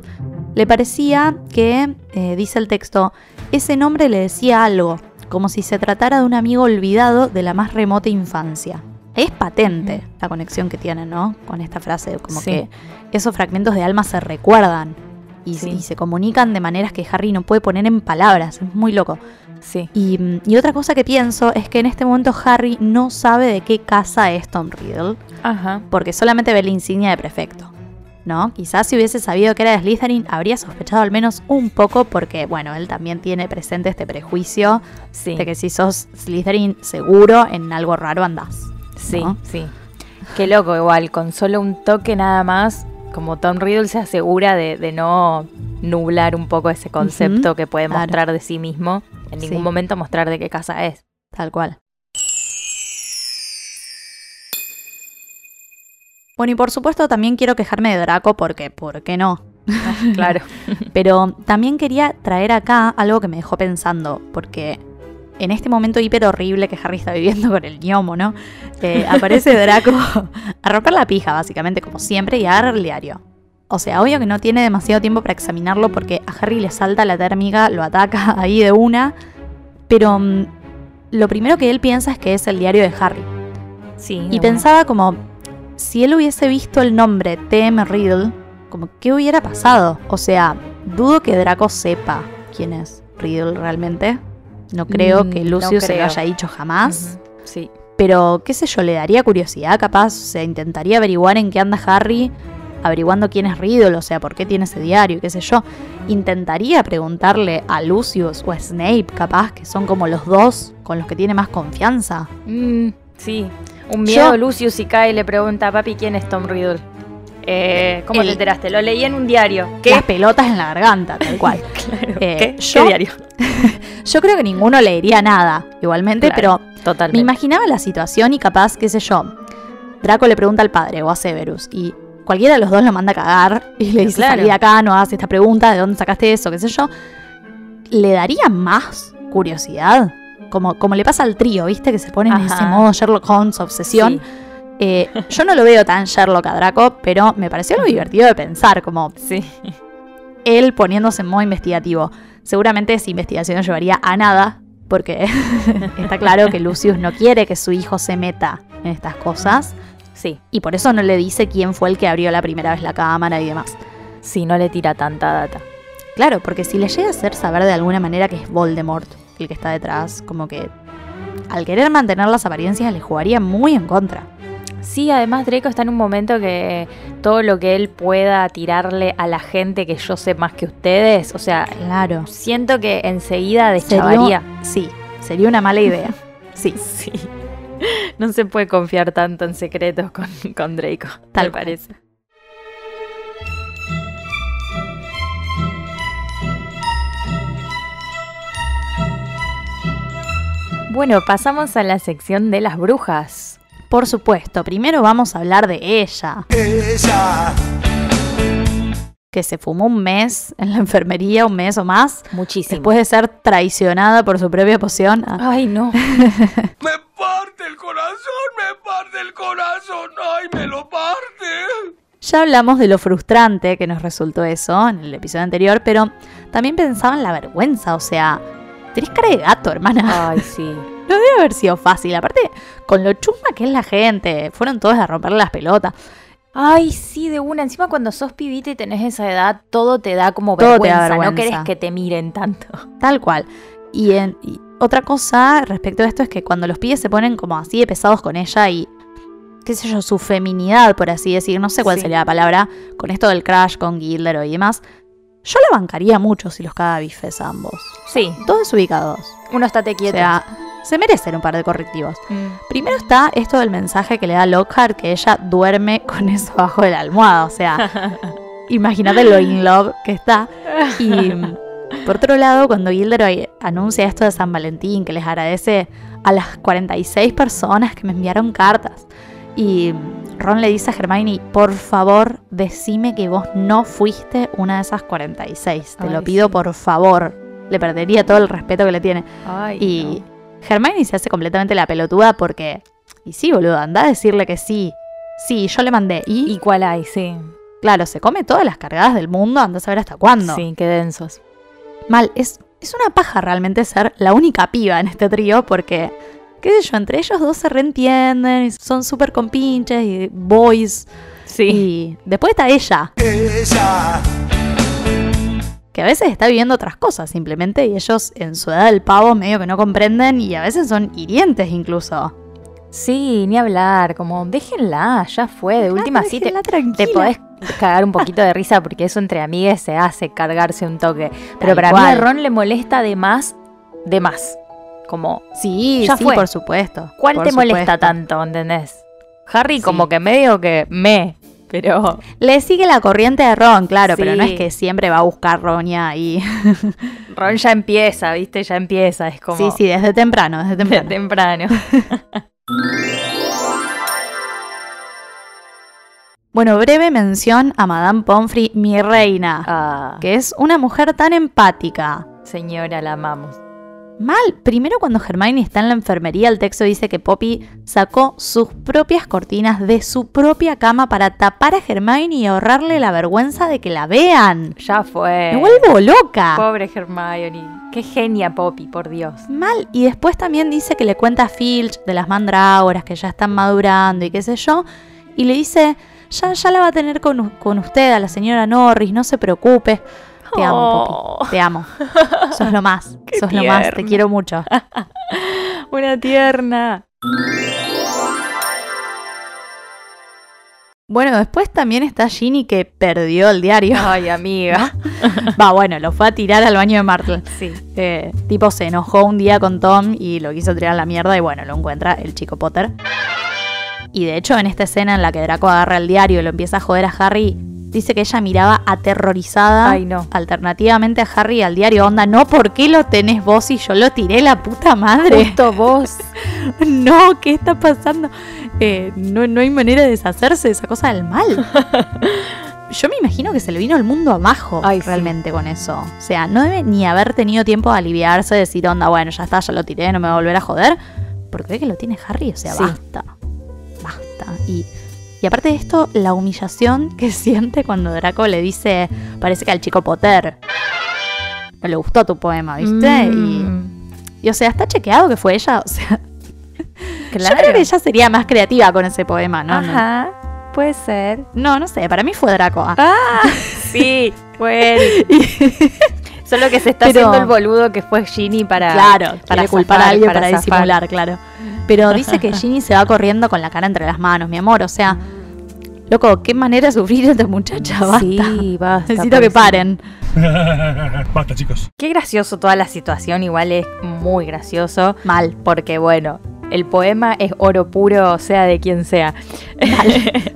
le parecía que, eh, dice el texto, ese nombre le decía algo, como si se tratara de un amigo olvidado de la más remota infancia. Es patente la conexión que tienen, ¿no? Con esta frase, como Sí. que esos fragmentos de alma se recuerdan y, Sí. y se comunican de maneras que Harry no puede poner en palabras. Es muy loco. Sí. Y, y otra cosa que pienso es que en este momento Harry no sabe de qué casa es Tom Riddle, Ajá. porque solamente ve la insignia de prefecto. ¿No? Quizás si hubiese sabido que era de Slytherin, habría sospechado al menos un poco, porque, bueno, él también tiene presente este prejuicio Sí. de que si sos Slytherin, seguro en algo raro andás. Sí, sí. Qué loco, igual, con solo un toque nada más, como Tom Riddle se asegura de, de no nublar un poco ese concepto que puede claro. mostrar de sí mismo, en Sí. ningún momento mostrar de qué casa es. Tal cual. Bueno, y por supuesto también quiero quejarme de Draco porque, ¿por qué no? Claro. (laughs) Pero también quería traer acá algo que me dejó pensando, porque en este momento hiper horrible que Harry está viviendo (laughs) con el gnomo, ¿no? Eh, aparece Draco (laughs) a romper la pija, básicamente, como siempre, y a agarrar el diario. O sea, obvio que no tiene demasiado tiempo para examinarlo porque a Harry le salta la térmica, lo ataca (laughs) ahí de una. Pero mm, lo primero que él piensa es que es el diario de Harry. Sí. Y pensaba como, si él hubiese visto el nombre TM Riddle, como, ¿qué hubiera pasado? O sea, dudo que Draco sepa quién es Riddle realmente. No creo Mm, que no Lucius se lo haya dicho jamás. Sí. Pero, qué sé yo, le daría curiosidad capaz. O sea, intentaría averiguar en qué anda Harry, averiguando quién es Riddle, o sea, por qué tiene ese diario, qué sé yo. Intentaría preguntarle a Lucius o a Snape, capaz, que son como los dos con los que tiene más confianza. Mm, sí. Un miedo, Yo- Lucius y Kai le pregunta, papi, ¿quién es Tom Riddle? Eh, ¿Cómo El- te enteraste? Lo leí en un diario. Las pelotas en la garganta, tal (laughs) cual. Claro. Eh, ¿Qué? yo- ¿Qué diario? (laughs) Yo creo que ninguno leería nada, igualmente, Claro, pero Totalmente. me imaginaba la situación y capaz, qué sé yo, Draco le pregunta al padre o a Severus y cualquiera de los dos lo manda a cagar y le dice, Claro. salí de acá, no hagas esta pregunta, ¿de dónde sacaste eso? qué sé yo. ¿Le daría más curiosidad? Como, como le pasa al trío, ¿viste? Que se pone en ese modo Sherlock Holmes, obsesión. Sí. Eh, yo no lo veo tan Sherlock a Draco, pero me pareció algo divertido de pensar, como Sí. él poniéndose en modo investigativo. Seguramente esa investigación no llevaría a nada, porque (laughs) está claro que Lucius no quiere que su hijo se meta en estas cosas, Sí. y por eso no le dice quién fue el que abrió la primera vez la cámara y demás. Sí, no le tira tanta data. Claro, porque si le llega a hacer saber de alguna manera que es Voldemort el que está detrás, como que al querer mantener las apariencias le jugaría muy en contra. Sí, además Draco está en un momento que todo lo que él pueda tirarle a la gente que yo sé más que ustedes, o sea, Claro. siento que enseguida Sería, deschavaría. sí, sería una mala idea. (laughs) Sí, Sí. No se puede confiar tanto en secretos con, con Draco, Tal parece. Bueno, pasamos a la sección de las brujas. Por supuesto, primero vamos a hablar de ella. Ella. que se fumó un mes en la enfermería, un mes o más, Muchísimo. después de ser traicionada por su propia poción. Ah, Ay, no. (laughs) Me parte el corazón, me parte el corazón, ay, me lo parte. Ya hablamos de lo frustrante que nos resultó eso en el episodio anterior, pero también pensaba en la vergüenza, o sea, tenés cara de gato, hermana. Ay, sí. No debe haber sido fácil, aparte, con lo chusma que es la gente, fueron todos a romperle las pelotas. Ay, sí, de una. Encima cuando sos pibita y tenés esa edad, todo te da como Todo te da vergüenza. No querés que te miren tanto. Tal cual. Y, en- y otra cosa respecto a esto es que cuando los pibes se ponen como así de pesados con ella y, qué sé yo, su feminidad, por así decir, no sé cuál Sí. sería la palabra, con esto del crash con Gilderoy y demás, yo la bancaría mucho si los caga bifes ambos. Sí, Todos ubicados. uno estate O quieto. sea, se merecen un par de correctivos. Mm. Primero está esto del mensaje que le da Lockhart, que ella duerme (laughs) con eso bajo de la almohada. O sea, (laughs) imagínate lo in love que está. Y por otro lado, cuando Gilderoy anuncia esto de San Valentín, que les agradece a las 46 personas que me enviaron cartas. Y Ron le dice a Hermione, por favor, decime que vos no fuiste una de esas 46. Te Ay, lo pido sí. por favor. Le perdería todo el respeto que le tiene. Ay, Y Hermione se hace completamente la pelotuda porque. Y sí, boludo, anda a decirle que sí. Sí, yo le mandé. Y, ¿Y cuál hay? Sí. claro, se come todas las cargadas del mundo, anda a saber hasta cuándo. Sí, qué densos. Mal, es, es una paja realmente ser la única piba en este trío porque, qué sé yo, entre ellos dos se reentienden y son súper compinches y boys. Sí. Y después está ella, Ella. Que a veces está viviendo otras cosas simplemente y ellos en su edad del pavo medio que no comprenden y a veces son hirientes incluso. Sí, ni hablar. Como, déjenla, ya fue. De última, sí, te, te podés cagar un poquito de risa porque eso entre amigues se hace cargarse un toque. Pero Tal para mí a. Ron le molesta de más, de más. Como, Sí, Ya sí, fue. por supuesto. ¿cuál por te molesta tanto, entendés? Harry Sí. como que medio que me, pero Le sigue la corriente de Ron, claro, pero no es que siempre va a buscar Roña y. (laughs) Ron ya empieza, ¿viste? Ya empieza, es como sí, sí, desde temprano, desde de temprano. temprano. (laughs) Bueno, breve mención a Madame Pomfrey, mi reina, Ah, que es una mujer tan empática. señora, la amamos. Mal. Primero cuando Hermione está en la enfermería, el texto dice que Poppy sacó sus propias cortinas de su propia cama para tapar a Hermione y ahorrarle la vergüenza de que la vean. Ya fue. Me vuelvo loca. Pobre Hermione. Qué genia Poppy, por Dios. Mal. Y después también dice que le cuenta a Filch de las mandrágoras que ya están madurando y qué sé yo. Y le dice, ya, ya la va a tener con, con usted, a la señora Norris, no se preocupe. Te amo, Oh. Poppy. Te amo. (laughs) Sos lo más. Qué Sos lo más. Te quiero mucho. (laughs) Una tierna. Bueno, después también está Ginny que perdió el diario. Ay, amiga. (laughs) Va, bueno, lo fue a tirar al baño de Martel. Sí. Eh, tipo se enojó un día con Tom y lo quiso tirar a la mierda y bueno, lo encuentra el chico Potter. Y de hecho en esta escena en la que Draco agarra el diario y lo empieza a joder a Harry, dice que ella miraba aterrorizada Ay, no. alternativamente a Harry al diario. Onda, no, ¿por qué lo tenés vos y yo lo tiré la puta madre? Justo vos. (laughs) no, ¿qué está pasando? Eh, no, no hay manera de deshacerse de esa cosa del mal. (laughs) Yo me imagino que se le vino el mundo abajo Ay, sí. realmente con eso. O sea, no debe ni haber tenido tiempo de aliviarse, de decir, onda, bueno, ya está, ya lo tiré, no me va a volver a joder. Porque ve que lo tiene Harry, o sea, Sí. basta. Basta. Y, y aparte de esto, la humillación (laughs) que siente cuando Draco le dice, parece que al chico Potter no le gustó tu poema, ¿viste? Mm, Y, y, o sea, está chequeado que fue ella, o sea, claro. (laughs) yo creo que ella sería más creativa con ese poema, ¿no? No, Ajá. Puede ser. no, no sé, para mí fue Draco. Ah. Ah, (laughs) sí, fue él. Solo que se está Pero- haciendo el boludo que fue Ginny para. claro, para para culpar a alguien para, disimular, claro. Pero dice que Ginny se va corriendo con la cara entre las manos, mi amor, o sea, loco, qué manera de sufrir esta muchacha, basta. Sí, basta. (laughs) Necesito que paren. (laughs) Basta, chicos. Qué gracioso toda la situación, igual es muy gracioso. Mal. Porque bueno, el poema es oro puro, sea de quien sea. (laughs)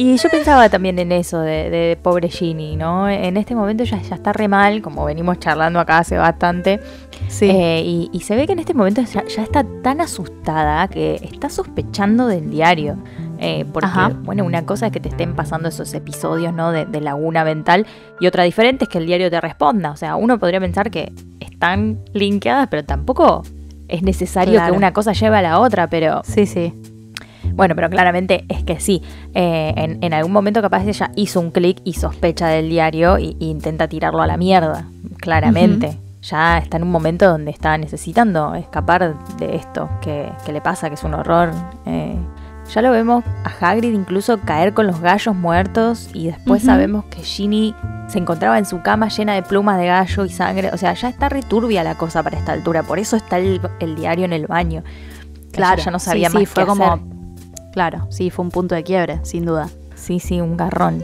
y yo pensaba también en eso de, de pobre Ginny, ¿no? En este momento ya, ya está re mal, como venimos charlando acá hace bastante. Sí. Eh, y, y se ve que en este momento ya, ya está tan asustada que está sospechando del diario. Eh, porque, Ajá. bueno, una cosa es que te estén pasando esos episodios, ¿no? De, de laguna mental. Y otra diferente es que el diario te responda. O sea, uno podría pensar que están linkeadas, pero tampoco es necesario Claro. que una cosa lleve a la otra. Pero, sí, sí. Bueno, pero claramente es que sí. Eh, en, en algún momento capaz ella hizo un clic y sospecha del diario y, y intenta tirarlo a la mierda. Claramente. Ya está en un momento donde está necesitando escapar de esto que, que le pasa, que es un horror. Eh, ya lo vemos a Hagrid incluso caer con los gallos muertos y después sabemos que Ginny se encontraba en su cama llena de plumas de gallo y sangre. O sea, ya está returbia la cosa para esta altura. Por eso está el, el diario en el baño. Ella Claro. ya no sabía sí, más sí, fue como. Claro, sí, fue un punto de quiebre, sin duda. Sí, sí, un garrón.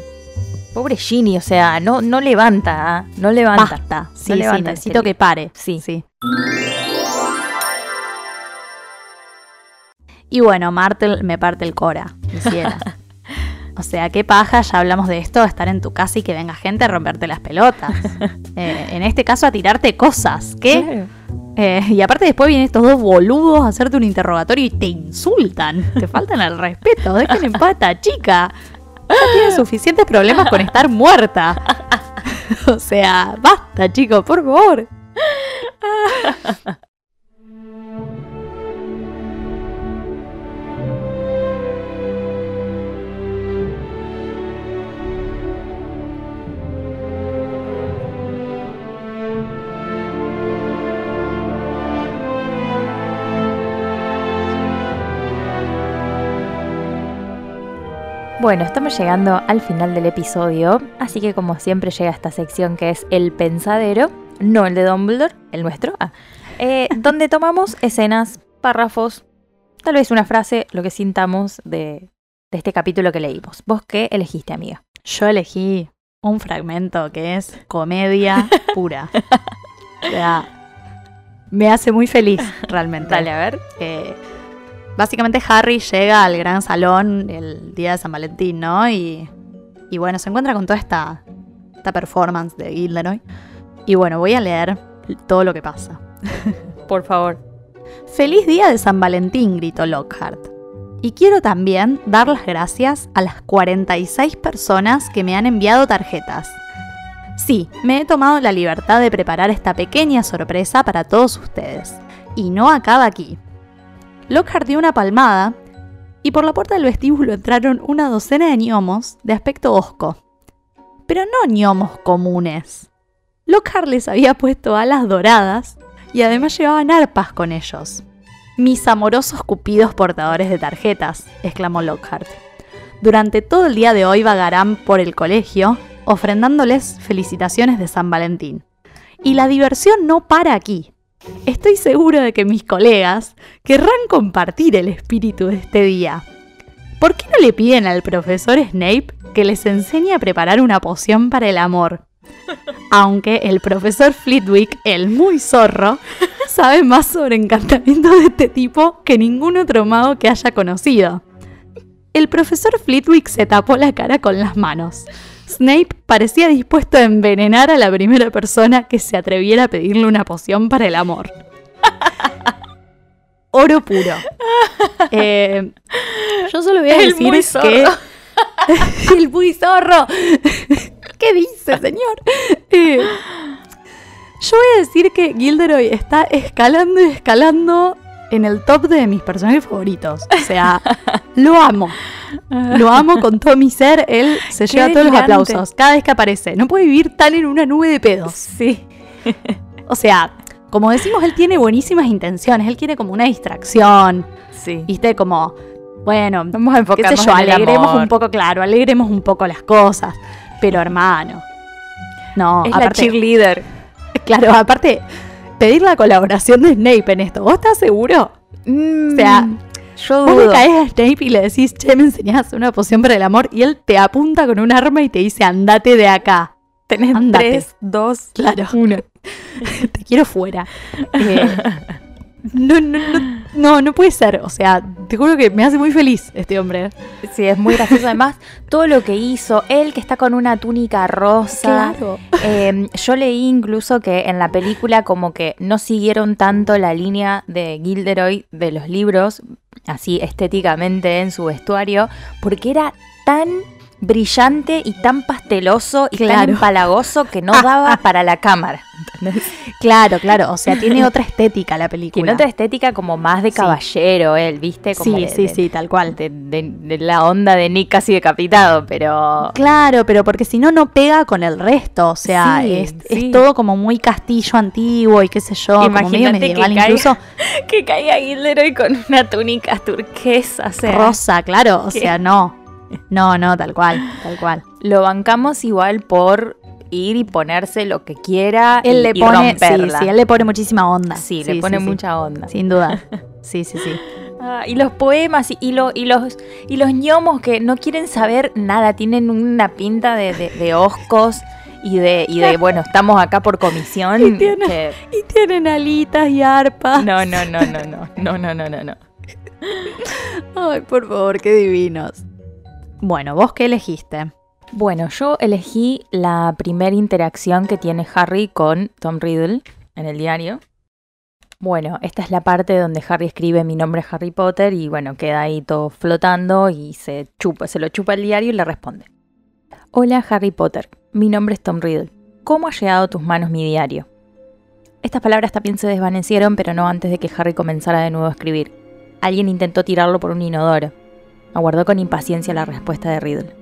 Pobre Ginny, o sea, no, no levanta, ¿ah? no levanta. Basta. Sí, No sí, levanta, en necesito que pare. Sí. Sí. Y bueno, Martel me parte el cora, quisiera. (laughs) O sea, qué paja, ya hablamos de esto, estar en tu casa y que venga gente a romperte las pelotas. (laughs) Eh, en este caso, a tirarte cosas. ¿Qué? Claro. Eh, y aparte después vienen estos dos boludos a hacerte un interrogatorio y te insultan. Te faltan el respeto. Dejen en paz a esta chica. Ya tiene suficientes problemas con estar muerta. (laughs) O sea, basta, chicos, por favor. Bueno, estamos llegando al final del episodio, así que como siempre llega esta sección que es el pensadero, no el de Dumbledore, el nuestro, ah, eh, (laughs) donde tomamos escenas, párrafos, tal vez una frase, lo que sintamos de, de este capítulo que leímos. ¿Vos qué elegiste, amiga? Yo elegí un fragmento que es comedia (laughs) pura. O sea, me hace muy feliz, realmente. Dale, a ver. Eh, básicamente Harry llega al gran salón el día de San Valentín, ¿no? Y, y bueno, se encuentra con toda esta, esta performance de Gilderoy. Y bueno, voy a leer todo lo que pasa. (laughs) Por favor. Feliz día de San Valentín, gritó Lockhart. Y quiero también dar las gracias a las 46 personas que me han enviado tarjetas. Sí, me he tomado la libertad de preparar esta pequeña sorpresa para todos ustedes. Y no acaba aquí. Lockhart dio una palmada y por la puerta del vestíbulo entraron una docena de gnomos de aspecto hosco. Pero no gnomos comunes. Lockhart les había puesto alas doradas y además llevaban arpas con ellos. Mis amorosos cupidos portadores de tarjetas, exclamó Lockhart. Durante todo el día de hoy vagarán por el colegio ofrendándoles felicitaciones de San Valentín. Y la diversión no para aquí. Estoy seguro de que mis colegas querrán compartir el espíritu de este día. ¿Por qué no le piden al profesor Snape que les enseñe a preparar una poción para el amor? Aunque el profesor Flitwick, el muy zorro, sabe más sobre encantamientos de este tipo que ningún otro mago que haya conocido. El profesor Flitwick se tapó la cara con las manos. Snape parecía dispuesto a envenenar a la primera persona que se atreviera a pedirle una poción para el amor. (laughs) Oro puro. Eh, yo solo voy a El decir que. (laughs) el muy zorro. ¿Qué dice, señor? Eh, yo voy a decir que Gilderoy está escalando y escalando en el top de mis personajes favoritos. O sea, lo amo. Lo amo con todo mi ser. Él se Qué lleva todos los aplausos cada vez que aparece. No puede vivir tan en una nube de pedos. Sí. (laughs) O sea, como decimos, él tiene buenísimas intenciones. Él quiere como una distracción. Sí. ¿Viste? Como, bueno, Vamos a qué enfocarnos sé yo, en el alegremos amor. un poco, claro, alegremos un poco las cosas. Pero hermano. No, Es la aparte, cheerleader. claro, aparte, pedir la colaboración de Snape en esto. ¿Vos estás seguro? O sea, Mm, yo vos le dudo. caes a Snape y le decís, che, me enseñás una poción para el amor, y él te apunta con un arma y te dice, andate de acá. Tenés Andate. tres, dos, Claro. uno. (laughs) te quiero fuera. Eh, (laughs) no, no, no, no, no puede ser. O sea, te juro que me hace muy feliz este hombre. Sí, es muy gracioso. Además, todo lo que hizo, él que está con una túnica rosa. Claro. Eh, yo leí incluso que en la película como que no siguieron tanto la línea de Gilderoy de los libros, así estéticamente en su vestuario, porque era tan brillante y tan pasteloso y tan empalagoso que no daba (laughs) para la cámara. ¿entendés? Claro, claro. O sea, tiene otra estética la Tiene película. otra estética como más de Sí. caballero, él, ¿viste? Como Sí, de- sí, de- sí, tal cual. De, la onda de Nick casi decapitado, pero... Claro, pero porque si no, no pega con el resto. O sea, Sí, es, es sí. todo como muy castillo antiguo y qué sé yo, Imagínate que caiga- incluso. (laughs) que caiga Gilderoy con una túnica turquesa, o sea, Rosa, claro. O ¿Qué? sea, no. (laughs) No, no, tal cual, tal cual. lo bancamos igual por ir y ponerse lo que quiera Él y, le pone, sí, romperla. sí, él le pone muchísima onda. Sí, le pone mucha onda. Sin duda. (laughs) Sí, sí, sí. Ah, y los poemas y, y lo- y los y los ñomos que no quieren saber nada, tienen una pinta de, de, de oscos y de, y de bueno, estamos acá por comisión. Y tiene- que- Y tienen alitas y arpas. no, no, no, no, no, no, no, no, no, no. Ay, por favor, qué divinos. Bueno, ¿vos qué elegiste? Bueno, yo elegí la primera interacción que tiene Harry con Tom Riddle en el diario. Bueno, esta es la parte donde Harry escribe mi nombre es Harry Potter y bueno, queda ahí todo flotando y se chupa, se lo chupa el diario y le responde. Hola Harry Potter, mi nombre es Tom Riddle. ¿Cómo ha llegado a tus manos mi diario? Estas palabras también se desvanecieron, pero no antes de que Harry comenzara de nuevo a escribir. Alguien intentó tirarlo por un inodoro. Aguardó con impaciencia la respuesta de Riddle.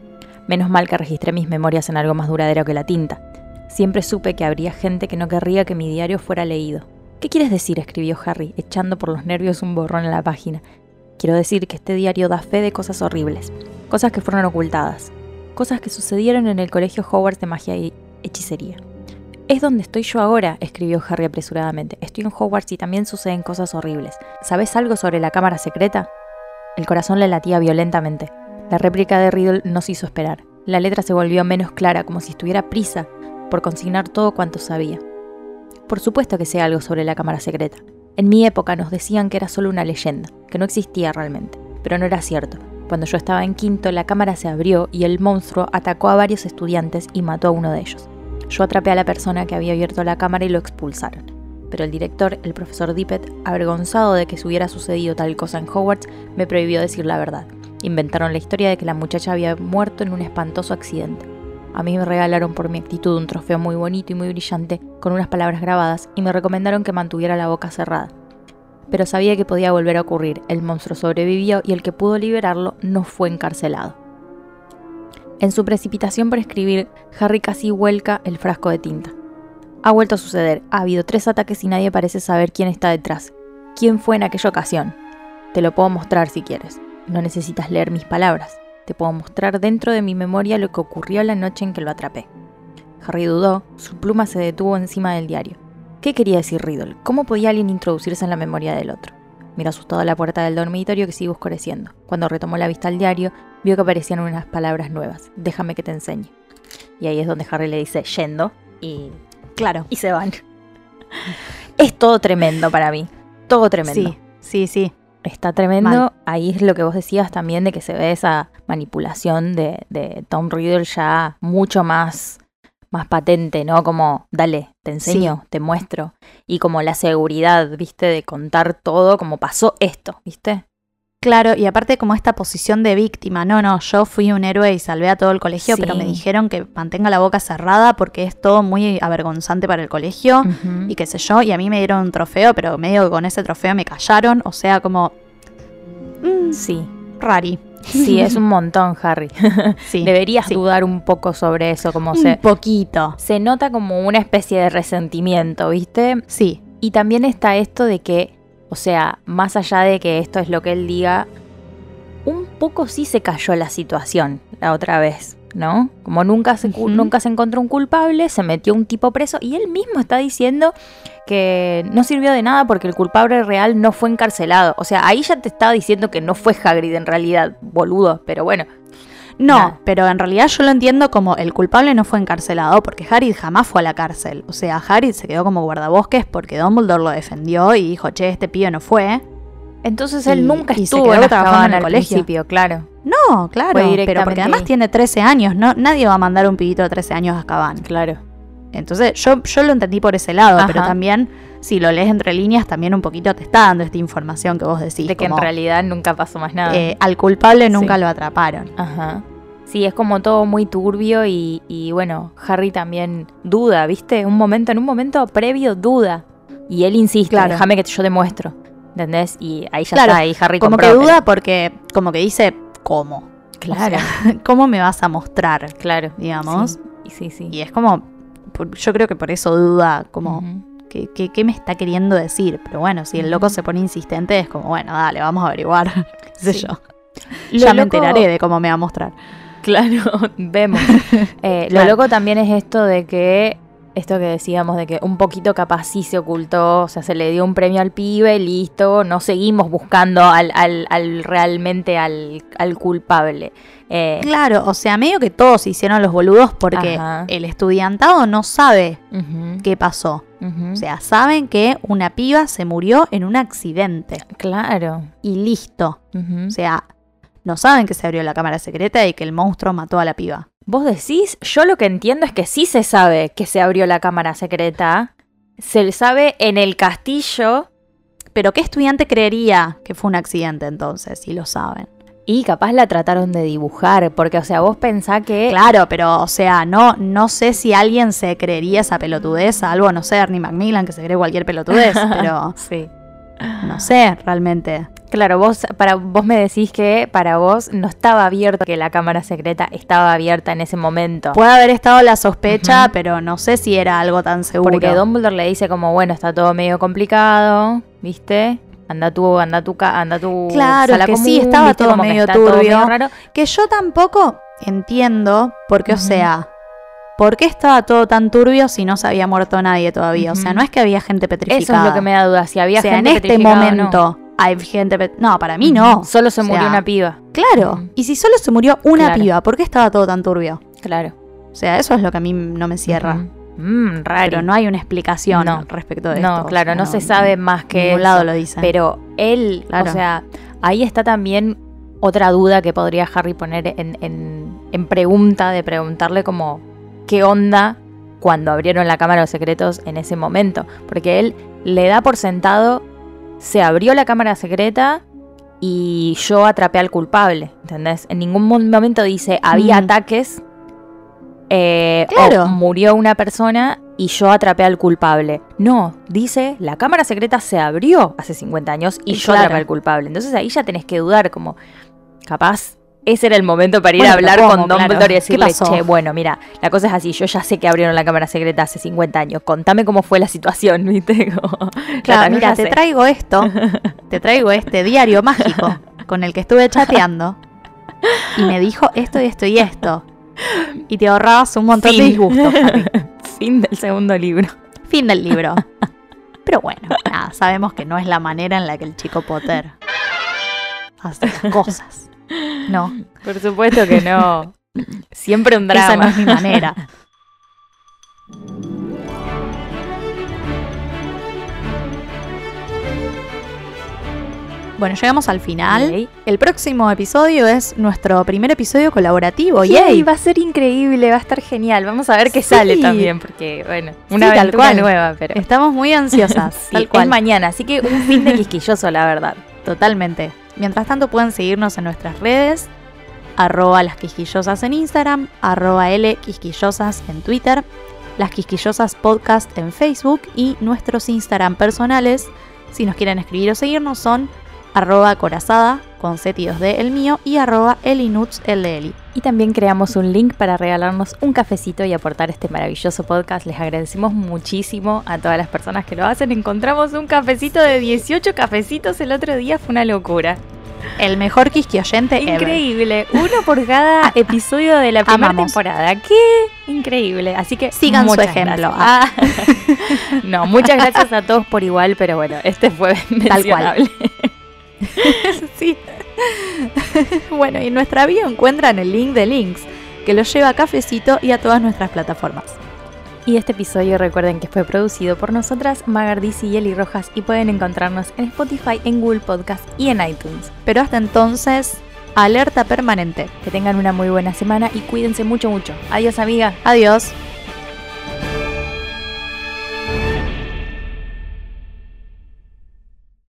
Menos mal que registré mis memorias en algo más duradero que la tinta. Siempre supe que habría gente que no querría que mi diario fuera leído. ¿Qué quieres decir? escribió Harry, echando por los nervios un borrón en la página. Quiero decir que este diario da fe de cosas horribles, cosas que fueron ocultadas, cosas que sucedieron en el colegio Hogwarts de magia y hechicería. Es donde estoy yo ahora, escribió Harry apresuradamente. Estoy en Hogwarts y también suceden cosas horribles. ¿Sabes algo sobre la cámara secreta? El corazón le latía violentamente. La réplica de Riddle no se hizo esperar. La letra se volvió menos clara, como si estuviera prisa por consignar todo cuanto sabía. Por supuesto que sé algo sobre la cámara secreta. En mi época nos decían que era solo una leyenda, que no existía realmente, pero no era cierto. Cuando yo estaba en quinto, la cámara se abrió y el monstruo atacó a varios estudiantes y mató a uno de ellos. Yo atrapé a la persona que había abierto la cámara y lo expulsaron. Pero el director, el profesor Dippet, avergonzado de que se hubiera sucedido tal cosa en Hogwarts, me prohibió decir la verdad. Inventaron la historia de que la muchacha había muerto en un espantoso accidente. A mí me regalaron por mi actitud un trofeo muy bonito y muy brillante, con unas palabras grabadas, y me recomendaron que mantuviera la boca cerrada. Pero sabía que podía volver a ocurrir, el monstruo sobrevivió y el que pudo liberarlo no fue encarcelado. En su precipitación por escribir, Harry casi vuelca el frasco de tinta. Ha vuelto a suceder, ha habido tres ataques y nadie parece saber quién está detrás. ¿Quién fue en aquella ocasión? Te lo puedo mostrar si quieres. No necesitas leer mis palabras. Te puedo mostrar dentro de mi memoria lo que ocurrió la noche en que lo atrapé. Harry dudó, su pluma se detuvo encima del diario. ¿Qué quería decir Riddle? ¿Cómo podía alguien introducirse en la memoria del otro? Miró asustado a la puerta del dormitorio que sigue oscureciendo. Cuando retomó la vista al diario, vio que aparecían unas palabras nuevas. Déjame que te enseñe. Y ahí es donde Harry le dice yendo y. Claro. Y se van. es todo tremendo para mí. Todo tremendo. Sí, sí, sí. Está tremendo. Mal. Ahí es lo que vos decías también de que se ve esa manipulación de, de Tom Riddle ya mucho más, más patente, ¿no? Como, dale, te enseño, te muestro. Y como la seguridad, ¿viste? De contar todo, como pasó esto, ¿viste? Claro, y aparte como esta posición de víctima, no, no, yo fui un héroe y salvé a todo el colegio, Sí. pero me dijeron que mantenga la boca cerrada porque es todo muy avergonzante para el colegio y qué sé yo, y a mí me dieron un trofeo, pero medio que con ese trofeo me callaron, o sea, como... mm, Sí, rari. sí, es (laughs) un montón, Harry. (laughs) Sí, Deberías sí. dudar un poco sobre eso, como un se, poquito. se nota como una especie de resentimiento, ¿viste? Sí, Y también está esto de que, o sea, más allá de que esto es lo que él diga, un poco sí se cayó la situación la otra vez, ¿no? Como nunca se, nunca se encontró un culpable, se metió un tipo preso y él mismo está diciendo que no sirvió de nada porque el culpable real no fue encarcelado. O sea, ahí ya te estaba diciendo que no fue Hagrid en realidad, boludo, pero bueno. No, pero en realidad yo lo entiendo como el culpable no fue encarcelado porque Harry jamás fue a la cárcel. O sea, Harry se quedó como guardabosques porque Dumbledore lo defendió y dijo, che, este pibe no fue. Entonces Y- él nunca y se estuvo quedó en trabajando en el colegio. principio, claro. No, claro, pero porque además tiene 13 años, no, nadie va a mandar un pibito de 13 años a Azkaban. Claro. Entonces yo, yo lo entendí por ese lado, pero también si lo lees entre líneas también un poquito te está dando esta información que vos decís. de que como, en realidad nunca pasó más nada. eh, al culpable nunca Sí. lo atraparon. Ajá. Sí, es como todo muy turbio y, y bueno, Harry también duda, ¿viste? Un momento, en un momento previo duda. Y él insiste, Claro. déjame que yo te muestro. ¿Entendés? Y ahí ya Claro, está, ahí Harry Como que duda porque como que dice, ¿cómo? Claro, O sea, (laughs) ¿Cómo me vas a mostrar? claro. Digamos. Sí, sí, sí. Y es como, por- yo creo que por eso duda, como. ¿qué, qué, qué me está queriendo decir? Pero bueno, si el loco se pone insistente, es como, bueno, dale, vamos a averiguar. (laughs) ¿Qué sé Sí. yo? Lo ya me enteraré de cómo me va a mostrar. Claro, (laughs) vemos. (laughs) Eh, Claro. Lo loco también es esto de que, esto que decíamos, de que un poquito capaz sí se ocultó, o sea, se le dio un premio al pibe, listo, no seguimos buscando al, al, al realmente al, al culpable. Eh, Claro, o sea, medio que todos hicieron los boludos porque Ajá. el estudiantado no sabe qué pasó. O sea, saben que una piba se murió en un accidente claro. y listo. O sea, no saben que se abrió la cámara secreta y que el monstruo mató a la piba. Vos decís, yo lo que entiendo es que sí se sabe que se abrió la cámara secreta, se sabe en el castillo Pero ¿qué estudiante creería que fue un accidente entonces, si lo saben? y capaz la trataron de dibujar, porque o sea, vos pensás que... Claro, pero o sea, no, no sé si alguien se creería esa pelotudez, salvo, no sé, Ernie Macmillan, que se cree cualquier pelotudez, (laughs) pero Sí. no sé realmente. Claro, vos, para, vos me decís que para vos no estaba abierto, que la cámara secreta estaba abierta en ese momento. Puede haber estado la sospecha, pero no sé si era algo tan seguro. Porque Dumbledore le dice como, bueno, está todo medio complicado, ¿viste? Anda tú, anda tu, anda tu Claro, sala que sí, estaba ¿viste? todo Como que medio todo turbio. medio raro. Que yo tampoco entiendo, porque, o Ujú. sea, ¿por qué estaba todo tan turbio si no se había muerto nadie todavía? O sea, no es que había gente petrificada. Eso es lo que me da duda, si había o sea, gente en este petrificada o no. Hay gente... No, para mí no. Solo se O murió una piba. Claro. Y si solo se murió una Claro. piba, ¿por qué estaba todo tan turbio? Claro. O sea, eso es lo que a mí no me cierra. Mm, raro. Pero no hay una explicación No. respecto de No, esto. o claro, no, se sabe más que ningún eso. lado lo dicen. Pero él, Claro. o sea, ahí está también otra duda que podría Harry poner en, en- en pregunta, de preguntarle como, ¿qué onda cuando abrieron la Cámara de los Secretos en ese momento? Porque él le da por sentado, se abrió la Cámara Secreta y yo atrapé al culpable, ¿entendés? En ningún mo- momento dice, había Mm. ataques eh, o Claro. murió una persona y yo atrapé al culpable. No, dice, la cámara secreta se abrió hace 50 años y Y yo claro. atrapé al culpable. Entonces ahí ya tenés que dudar, como, capaz. Ese era el momento para ir Bueno, a hablar con. Dumbledore Claro. y decirle, che, bueno, mira, la cosa es así, yo ya sé que abrieron la cámara secreta hace 50 años, contame cómo fue la situación, (laughs) ¿viste? Como, Claro, mira, te sé. traigo esto, (laughs) te traigo este diario mágico con el que estuve chateando y me dijo esto y esto y esto. Y te ahorrabas un montón de disgustos. (laughs) Fin del segundo libro. Fin del libro. Pero bueno, nada, sabemos que no es la manera en la que el chico Potter hace las cosas. No, Por supuesto que no. Siempre un drama. esa no es mi manera. Bueno, llegamos al final. El próximo episodio es nuestro primer episodio colaborativo. Yay, ¡Yay! va a ser increíble, va a estar genial. Vamos a ver qué Sí. sale también, porque, bueno, una Sí, tal cual. nueva, pero. Estamos muy ansiosas. (laughs) Sí, tal es mañana, así que un fin de quisquilloso, la verdad. Totalmente. Mientras tanto pueden seguirnos en nuestras redes, arroba las quisquillosas en Instagram, arroba L quisquillosas en Twitter, las quisquillosas podcast en Facebook y nuestros Instagram personales, si nos quieren escribir o seguirnos, son arroba corazada con setidos de el mío y arroba elinuts el de Eli. Y también creamos un link para regalarnos un cafecito y aportar este maravilloso podcast. Les agradecemos muchísimo a todas las personas que lo hacen. Encontramos un cafecito de 18 cafecitos el otro día, fue una locura. El mejor quisquioyente ever. Increíble, uno por cada (laughs) episodio de la primera Amamos. temporada. Qué increíble. Así que Sigan su ejemplo. Ah. (laughs) no, muchas gracias a todos por igual, pero bueno, este fue Tal cual. (laughs) Sí. (laughs) bueno, y en nuestra bio encuentran el link de links, que los lleva a Cafecito y a todas nuestras plataformas. Y este episodio recuerden que fue producido por nosotras, Magardisi y Eli Rojas, y pueden encontrarnos en Spotify, en Google Podcast y en iTunes. Pero hasta entonces, alerta permanente. Que tengan una muy buena semana y cuídense mucho, mucho. Adiós, amiga. Adiós.